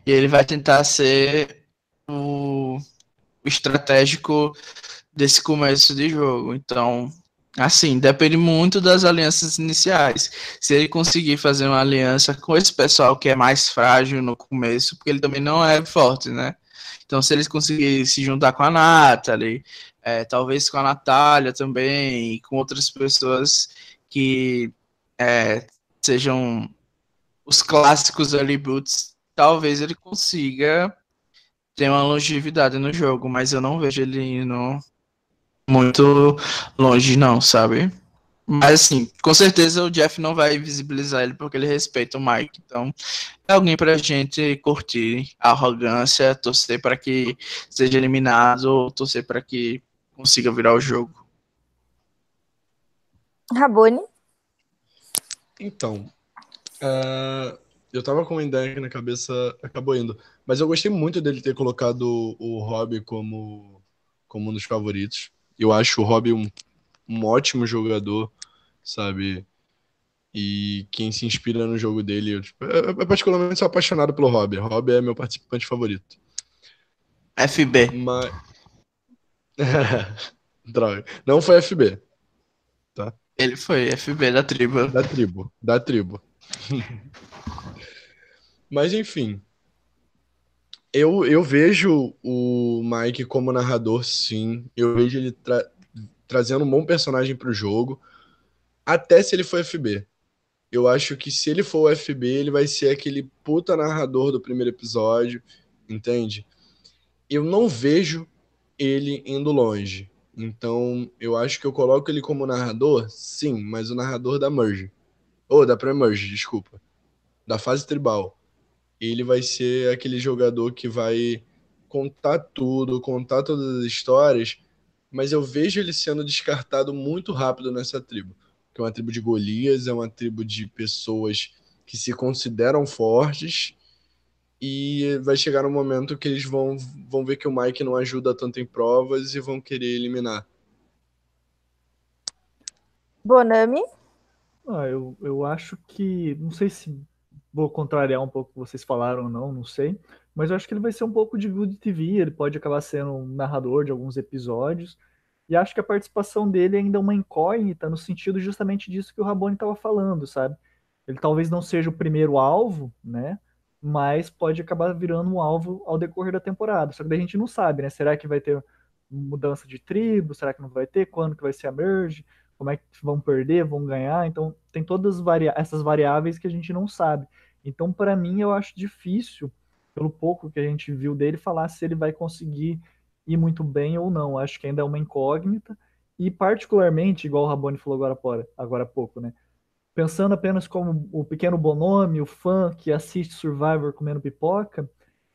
e ele vai tentar ser o estratégico desse começo de jogo. Então, assim, depende muito das alianças iniciais. Se ele conseguir fazer uma aliança com esse pessoal que é mais frágil no começo, porque ele também não é forte, né? Então, se eles conseguirem se juntar com a Nathalie, é, talvez com a Natália também, com outras pessoas que é, sejam os clássicos ali boots, talvez ele consiga ter uma longevidade no jogo, mas eu não vejo ele indo muito longe, não, sabe? Mas assim, com certeza o Jeff não vai visibilizar ele porque ele respeita o Mike. Então, é alguém pra gente curtir a arrogância, torcer para que seja eliminado ou torcer para que consiga virar o jogo. Rabone? Então, uh, Eu tava com uma ideia que na cabeça acabou indo. Mas eu gostei muito dele ter colocado o Rob como, como um dos favoritos. Eu acho o Rob um, um ótimo jogador, sabe? E quem se inspira no jogo dele, eu, tipo, eu, eu particularmente sou apaixonado pelo Rob. Rob é meu participante favorito. FB. Mas. Droga. Não foi FB. Tá? Ele foi FB da tribo. Da tribo. Da tribo. Mas enfim. Eu, eu vejo o Mike como narrador, sim. Eu vejo ele tra trazendo um bom personagem pro jogo. Até se ele for FB. Eu acho que se ele for o FB, ele vai ser aquele puta narrador do primeiro episódio, entende? Eu não vejo ele indo longe. Então, eu acho que eu coloco ele como narrador, sim, mas o narrador da Merge. Ou da Pre-Merge, desculpa. Da fase tribal. Ele vai ser aquele jogador que vai contar tudo, contar todas as histórias, mas eu vejo ele sendo descartado muito rápido nessa tribo que é uma tribo de Golias, é uma tribo de pessoas que se consideram fortes e vai chegar um momento que eles vão, vão ver que o Mike não ajuda tanto em provas e vão querer eliminar. Bonami? Ah, eu, eu acho que. Não sei se vou contrariar um pouco o que vocês falaram não, não sei. Mas eu acho que ele vai ser um pouco de Good TV. Ele pode acabar sendo um narrador de alguns episódios. E acho que a participação dele ainda é uma incógnita no sentido justamente disso que o Rabone estava falando, sabe? Ele talvez não seja o primeiro alvo, né? Mas pode acabar virando um alvo ao decorrer da temporada. Só que a gente não sabe, né? Será que vai ter mudança de tribo? Será que não vai ter? Quando que vai ser a merge? Como é que vão perder? Vão ganhar? Então tem todas essas variáveis que a gente não sabe. Então para mim eu acho difícil, pelo pouco que a gente viu dele, falar se ele vai conseguir ir muito bem ou não. Acho que ainda é uma incógnita. E particularmente, igual o Rabone falou agora, agora há pouco, né? Pensando apenas como o pequeno Bonome, o fã que assiste Survivor comendo pipoca,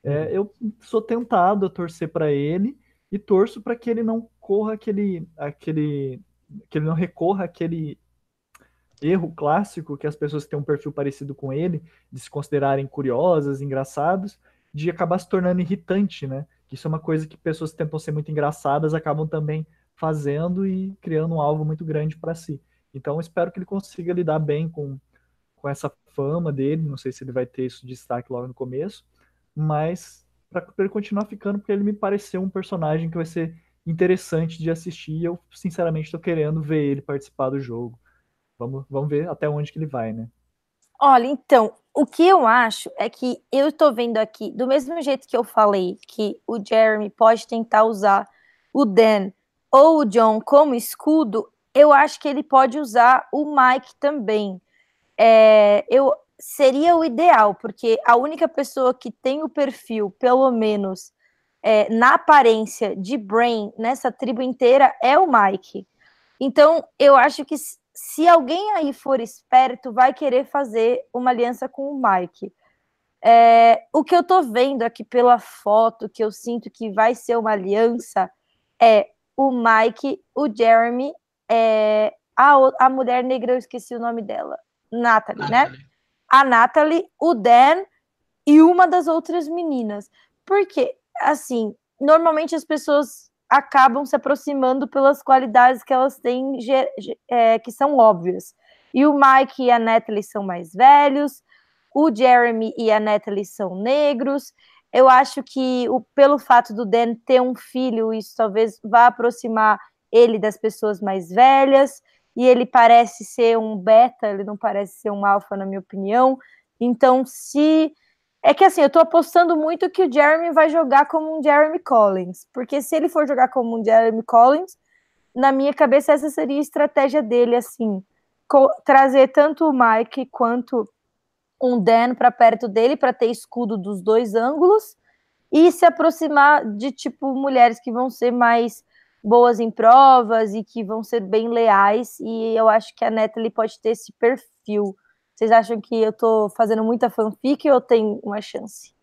é, uhum. eu sou tentado a torcer para ele e torço para que ele não corra aquele, aquele, que ele não recorra aquele erro clássico que as pessoas que têm um perfil parecido com ele, de se considerarem curiosas, engraçados, de acabar se tornando irritante, né? Isso é uma coisa que pessoas que tentam ser muito engraçadas acabam também fazendo e criando um alvo muito grande para si. Então, espero que ele consiga lidar bem com, com essa fama dele. Não sei se ele vai ter isso de destaque logo no começo, mas para ele continuar ficando, porque ele me pareceu um personagem que vai ser interessante de assistir. E eu, sinceramente, estou querendo ver ele participar do jogo. Vamos, vamos ver até onde que ele vai, né? Olha, então, o que eu acho é que eu estou vendo aqui, do mesmo jeito que eu falei que o Jeremy pode tentar usar o Dan ou o John como escudo, eu acho que ele pode usar o Mike também. É, eu seria o ideal, porque a única pessoa que tem o perfil, pelo menos é, na aparência de Brain nessa tribo inteira, é o Mike. Então, eu acho que se alguém aí for esperto, vai querer fazer uma aliança com o Mike. É, o que eu tô vendo aqui pela foto, que eu sinto que vai ser uma aliança, é o Mike, o Jeremy, é, a, a mulher negra, eu esqueci o nome dela, Natalie, né? A Natalie, o Dan e uma das outras meninas. Porque, assim, normalmente as pessoas acabam se aproximando pelas qualidades que elas têm, é, que são óbvias. E o Mike e a Natalie são mais velhos, o Jeremy e a Natalie são negros. Eu acho que o, pelo fato do Dan ter um filho, isso talvez vá aproximar ele das pessoas mais velhas. E ele parece ser um beta, ele não parece ser um alfa, na minha opinião. Então, se é que assim, eu tô apostando muito que o Jeremy vai jogar como um Jeremy Collins, porque se ele for jogar como um Jeremy Collins, na minha cabeça essa seria a estratégia dele, assim, trazer tanto o Mike quanto um Dan para perto dele para ter escudo dos dois ângulos e se aproximar de tipo mulheres que vão ser mais boas em provas e que vão ser bem leais e eu acho que a Natalie pode ter esse perfil. Vocês acham que eu tô fazendo muita fanfic ou tem uma chance?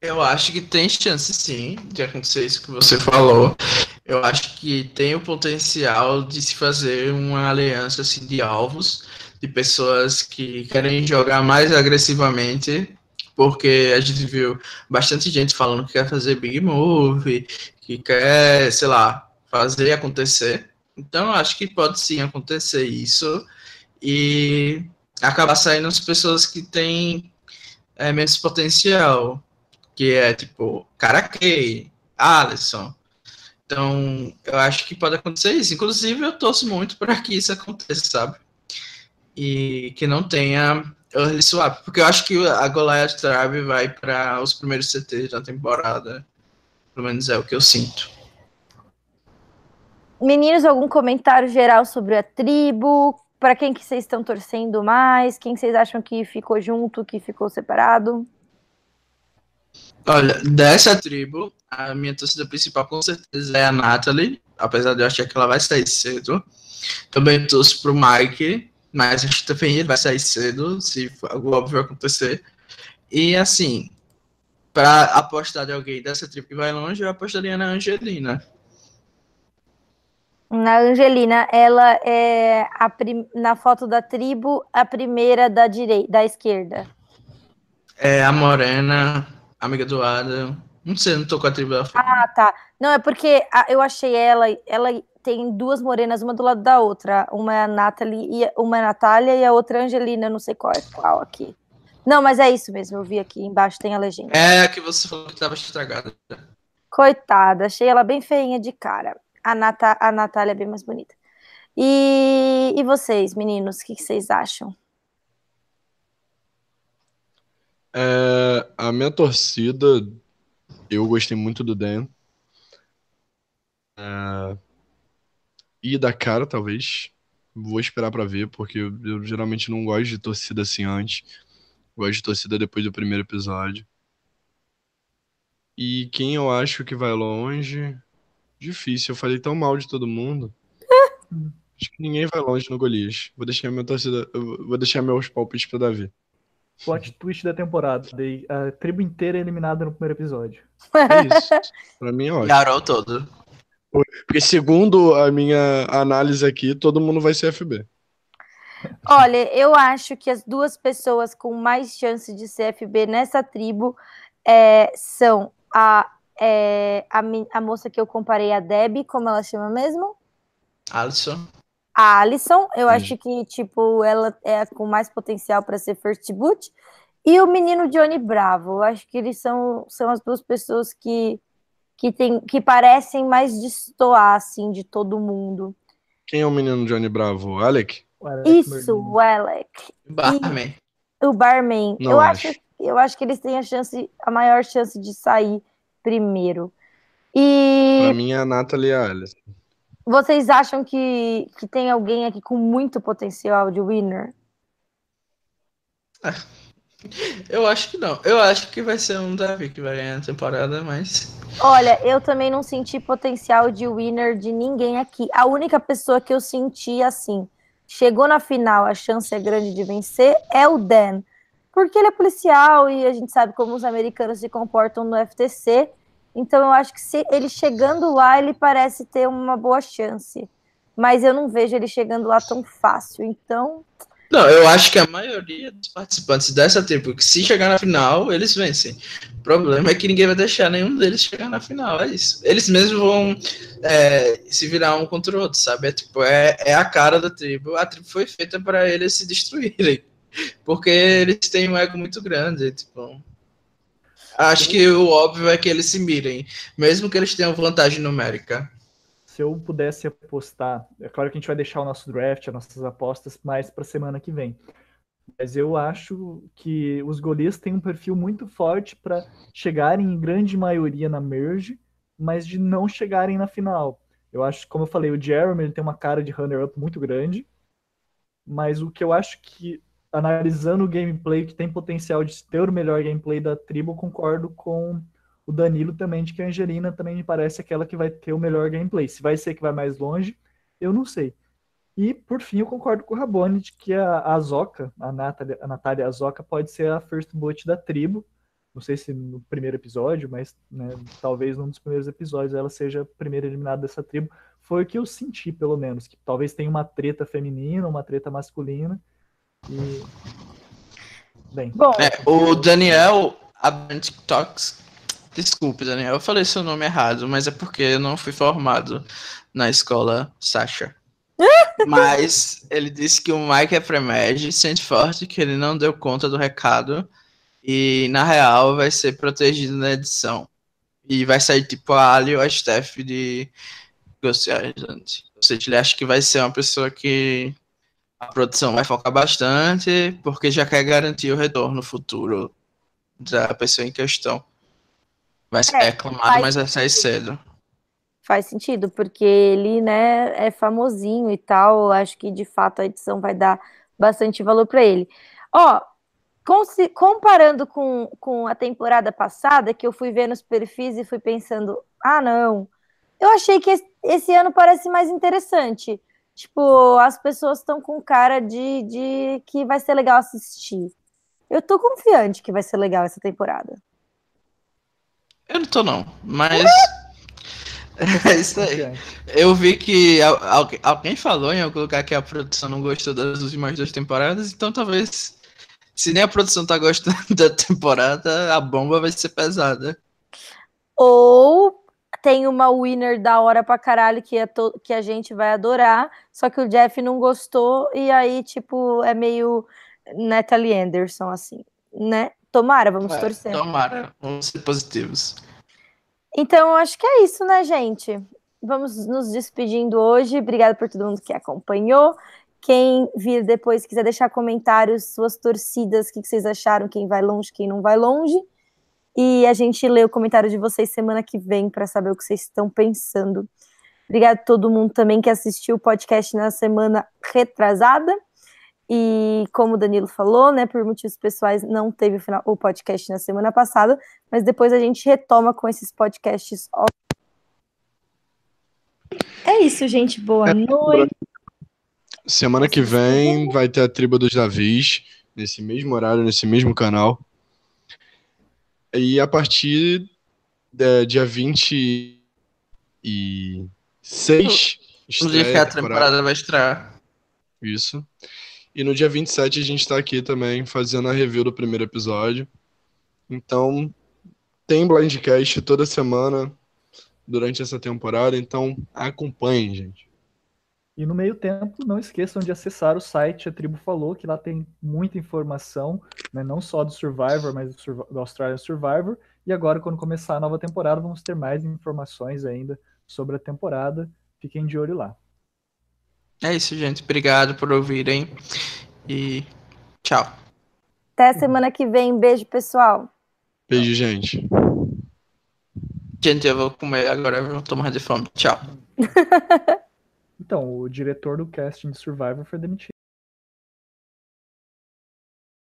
Eu acho que tem chance sim de acontecer isso que você falou. Eu acho que tem o potencial de se fazer uma aliança assim de alvos, de pessoas que querem jogar mais agressivamente, porque a gente viu bastante gente falando que quer fazer big move, que quer, sei lá, fazer acontecer. Então, acho que pode sim acontecer isso e acabar saindo as pessoas que têm é, menos potencial, que é tipo Karakei, Alisson. Então, eu acho que pode acontecer isso. Inclusive, eu torço muito para que isso aconteça, sabe? E que não tenha early swap, porque eu acho que a Goliath Tribe vai para os primeiros CTs da temporada. Pelo menos é o que eu sinto. Meninos, algum comentário geral sobre a tribo? Para quem que vocês estão torcendo mais? Quem vocês acham que ficou junto, que ficou separado? Olha, dessa tribo, a minha torcida principal com certeza é a Natalie, apesar de eu achar que ela vai sair cedo. Também torço pro Mike, mas acho que também ele vai sair cedo, se algo óbvio acontecer. E assim, para apostar de alguém dessa tribo que vai longe, eu apostaria na Angelina. Na Angelina, ela é a prim... na foto da tribo a primeira da direita, da esquerda. É a morena, amiga do Adam. Não sei, não tô com a tribo da foto. Ah, tá. Não, é porque eu achei ela, ela tem duas morenas, uma do lado da outra. Uma é a Nathalie, e uma é a Natália e a outra é a Angelina, não sei qual é qual aqui. Não, mas é isso mesmo, eu vi aqui embaixo tem a legenda. É a que você falou que tava estragada. Coitada, achei ela bem feinha de cara. A, Nata, a Natália é bem mais bonita. E, e vocês, meninos, o que, que vocês acham? É, a minha torcida, eu gostei muito do Dan. É, e da cara, talvez. Vou esperar pra ver, porque eu, eu geralmente não gosto de torcida assim antes. Gosto de torcida depois do primeiro episódio. E quem eu acho que vai longe. Difícil, eu falei tão mal de todo mundo. Acho que ninguém vai longe no Golias. Vou deixar minha torcida. Vou deixar meus palpites pra Davi. Plot twist da temporada. A tribo inteira é eliminada no primeiro episódio. É isso. pra mim é ótimo. Garou todo. Porque segundo a minha análise aqui, todo mundo vai ser FB. Olha, eu acho que as duas pessoas com mais chance de ser FB nessa tribo é, são a, é, a, a, moça que eu comparei a Deb, como ela chama mesmo? Alison. A Alison, eu Sim. acho que tipo ela é com mais potencial para ser first boot. E o menino Johnny Bravo, eu acho que eles são, são as duas pessoas que que, tem, que parecem mais destoar assim de todo mundo. Quem é o menino Johnny Bravo? Alec? O Alec Isso, o Alec. O barman. E o barman. Não eu acho. acho. eu acho que eles têm a chance, a maior chance de sair primeiro. E pra mim é a Natalie e a Alice. Vocês acham que, que tem alguém aqui com muito potencial de winner? Eu acho que não. Eu acho que vai ser um Davi que vai ganhar a temporada, mas. Olha, eu também não senti potencial de winner de ninguém aqui. A única pessoa que eu senti assim, chegou na final, a chance é grande de vencer, é o Dan. Porque ele é policial e a gente sabe como os americanos se comportam no FTC. Então eu acho que se ele chegando lá, ele parece ter uma boa chance. Mas eu não vejo ele chegando lá tão fácil. Então. Não, eu acho que a maioria dos participantes dessa tribo, que se chegar na final, eles vencem. O problema é que ninguém vai deixar nenhum deles chegar na final, é isso. Eles mesmos vão é, se virar um contra o outro, sabe? É tipo, é, é a cara da tribo. A tribo foi feita para eles se destruírem. Porque eles têm um ego muito grande, tipo. Acho que o óbvio é que eles se mirem, mesmo que eles tenham vantagem numérica se eu pudesse apostar, é claro que a gente vai deixar o nosso draft, as nossas apostas mais para semana que vem. Mas eu acho que os goleiros têm um perfil muito forte para chegarem em grande maioria na merge, mas de não chegarem na final. Eu acho, como eu falei, o Jeremy ele tem uma cara de runner-up muito grande, mas o que eu acho que, analisando o gameplay, que tem potencial de ter o melhor gameplay da tribo, concordo com o Danilo também, de que a Angelina também me parece aquela que vai ter o melhor gameplay. Se vai ser que vai mais longe, eu não sei. E, por fim, eu concordo com o Rabone de que a, Azoka, a Natália, a Natália Azoka, pode ser a first boot da tribo. Não sei se no primeiro episódio, mas né, talvez num dos primeiros episódios ela seja a primeira eliminada dessa tribo. Foi o que eu senti, pelo menos. Que talvez tenha uma treta feminina, uma treta masculina, E... Bem. Bom, É, o Daniel Abrant Talks. Desculpe, Daniel, eu falei seu nome errado, mas é porque eu não fui formado na escola Sasha. mas ele disse que o Mike é Fremed, sente forte que ele não deu conta do recado e, na real, vai ser protegido na edição. E vai sair tipo a Ali ou a Steph de Ghost Island. Ou seja, ele acha que vai ser uma pessoa que a produção vai focar bastante, porque já quer garantir o retorno futuro da pessoa em questão. Vai ser É, reclamado, mas vai sair cedo. faz sentido, porque ele, né, é famosinho e tal. Acho que de fato a edição vai dar bastante valor para ele. Ó, comparando com, com a temporada passada, que eu fui ver nos perfis e fui pensando, ah, não, eu achei que esse ano parece mais interessante. Tipo, as pessoas estão com cara de, de que vai ser legal assistir. Eu tô confiante que vai ser legal essa temporada. Eu não tô não, mas é isso aí. Eu vi que al- al- alguém falou em algum lugar que a produção não gostou das últimas duas temporadas, então talvez se nem a produção tá gostando da temporada, a bomba vai ser pesada. Ou tem uma winner da hora pra caralho que, é to- que a gente vai adorar, só que o Jeff não gostou, e aí, tipo, é meio Natalie Anderson, assim, né? Tomara, vamos É, torcer. Tomara, vamos ser positivos. Então, acho que é isso, né, gente? Vamos nos despedindo hoje. Obrigada por todo mundo que acompanhou. Quem vir depois quiser deixar comentários, suas torcidas, o que vocês acharam, quem vai longe, quem não vai longe. E a gente lê o comentário de vocês semana que vem para saber o que vocês estão pensando. Obrigada a todo mundo também que assistiu o podcast na semana retrasada. E como o Danilo falou, né, por motivos pessoais, não teve o, final, o podcast na semana passada, mas depois a gente retoma com esses podcasts. É isso, gente. Boa noite. Semana que vem vai ter a tribo dos Davis, nesse mesmo horário, nesse mesmo canal. E a partir da dia 26, Inclusive que estreia a temporada vai estrear. Isso. E no dia 27 a gente tá aqui também fazendo a review do primeiro episódio. Então, tem Blindcast toda semana durante essa temporada, então acompanhem, gente. E no meio tempo, não esqueçam de acessar o site A Tribo Falou, que lá tem muita informação, né, não só do Survivor, mas do, Survi- do Australian Survivor. E agora, quando começar a nova temporada, vamos ter mais informações ainda sobre a temporada. Fiquem de olho lá. É isso, gente. Obrigado por ouvirem. E tchau. Até a semana que vem. Beijo, pessoal. Beijo, gente. Gente, eu vou comer agora, eu tô morrendo de fome. Tchau. Então, o diretor do casting de Survivor foi demitido.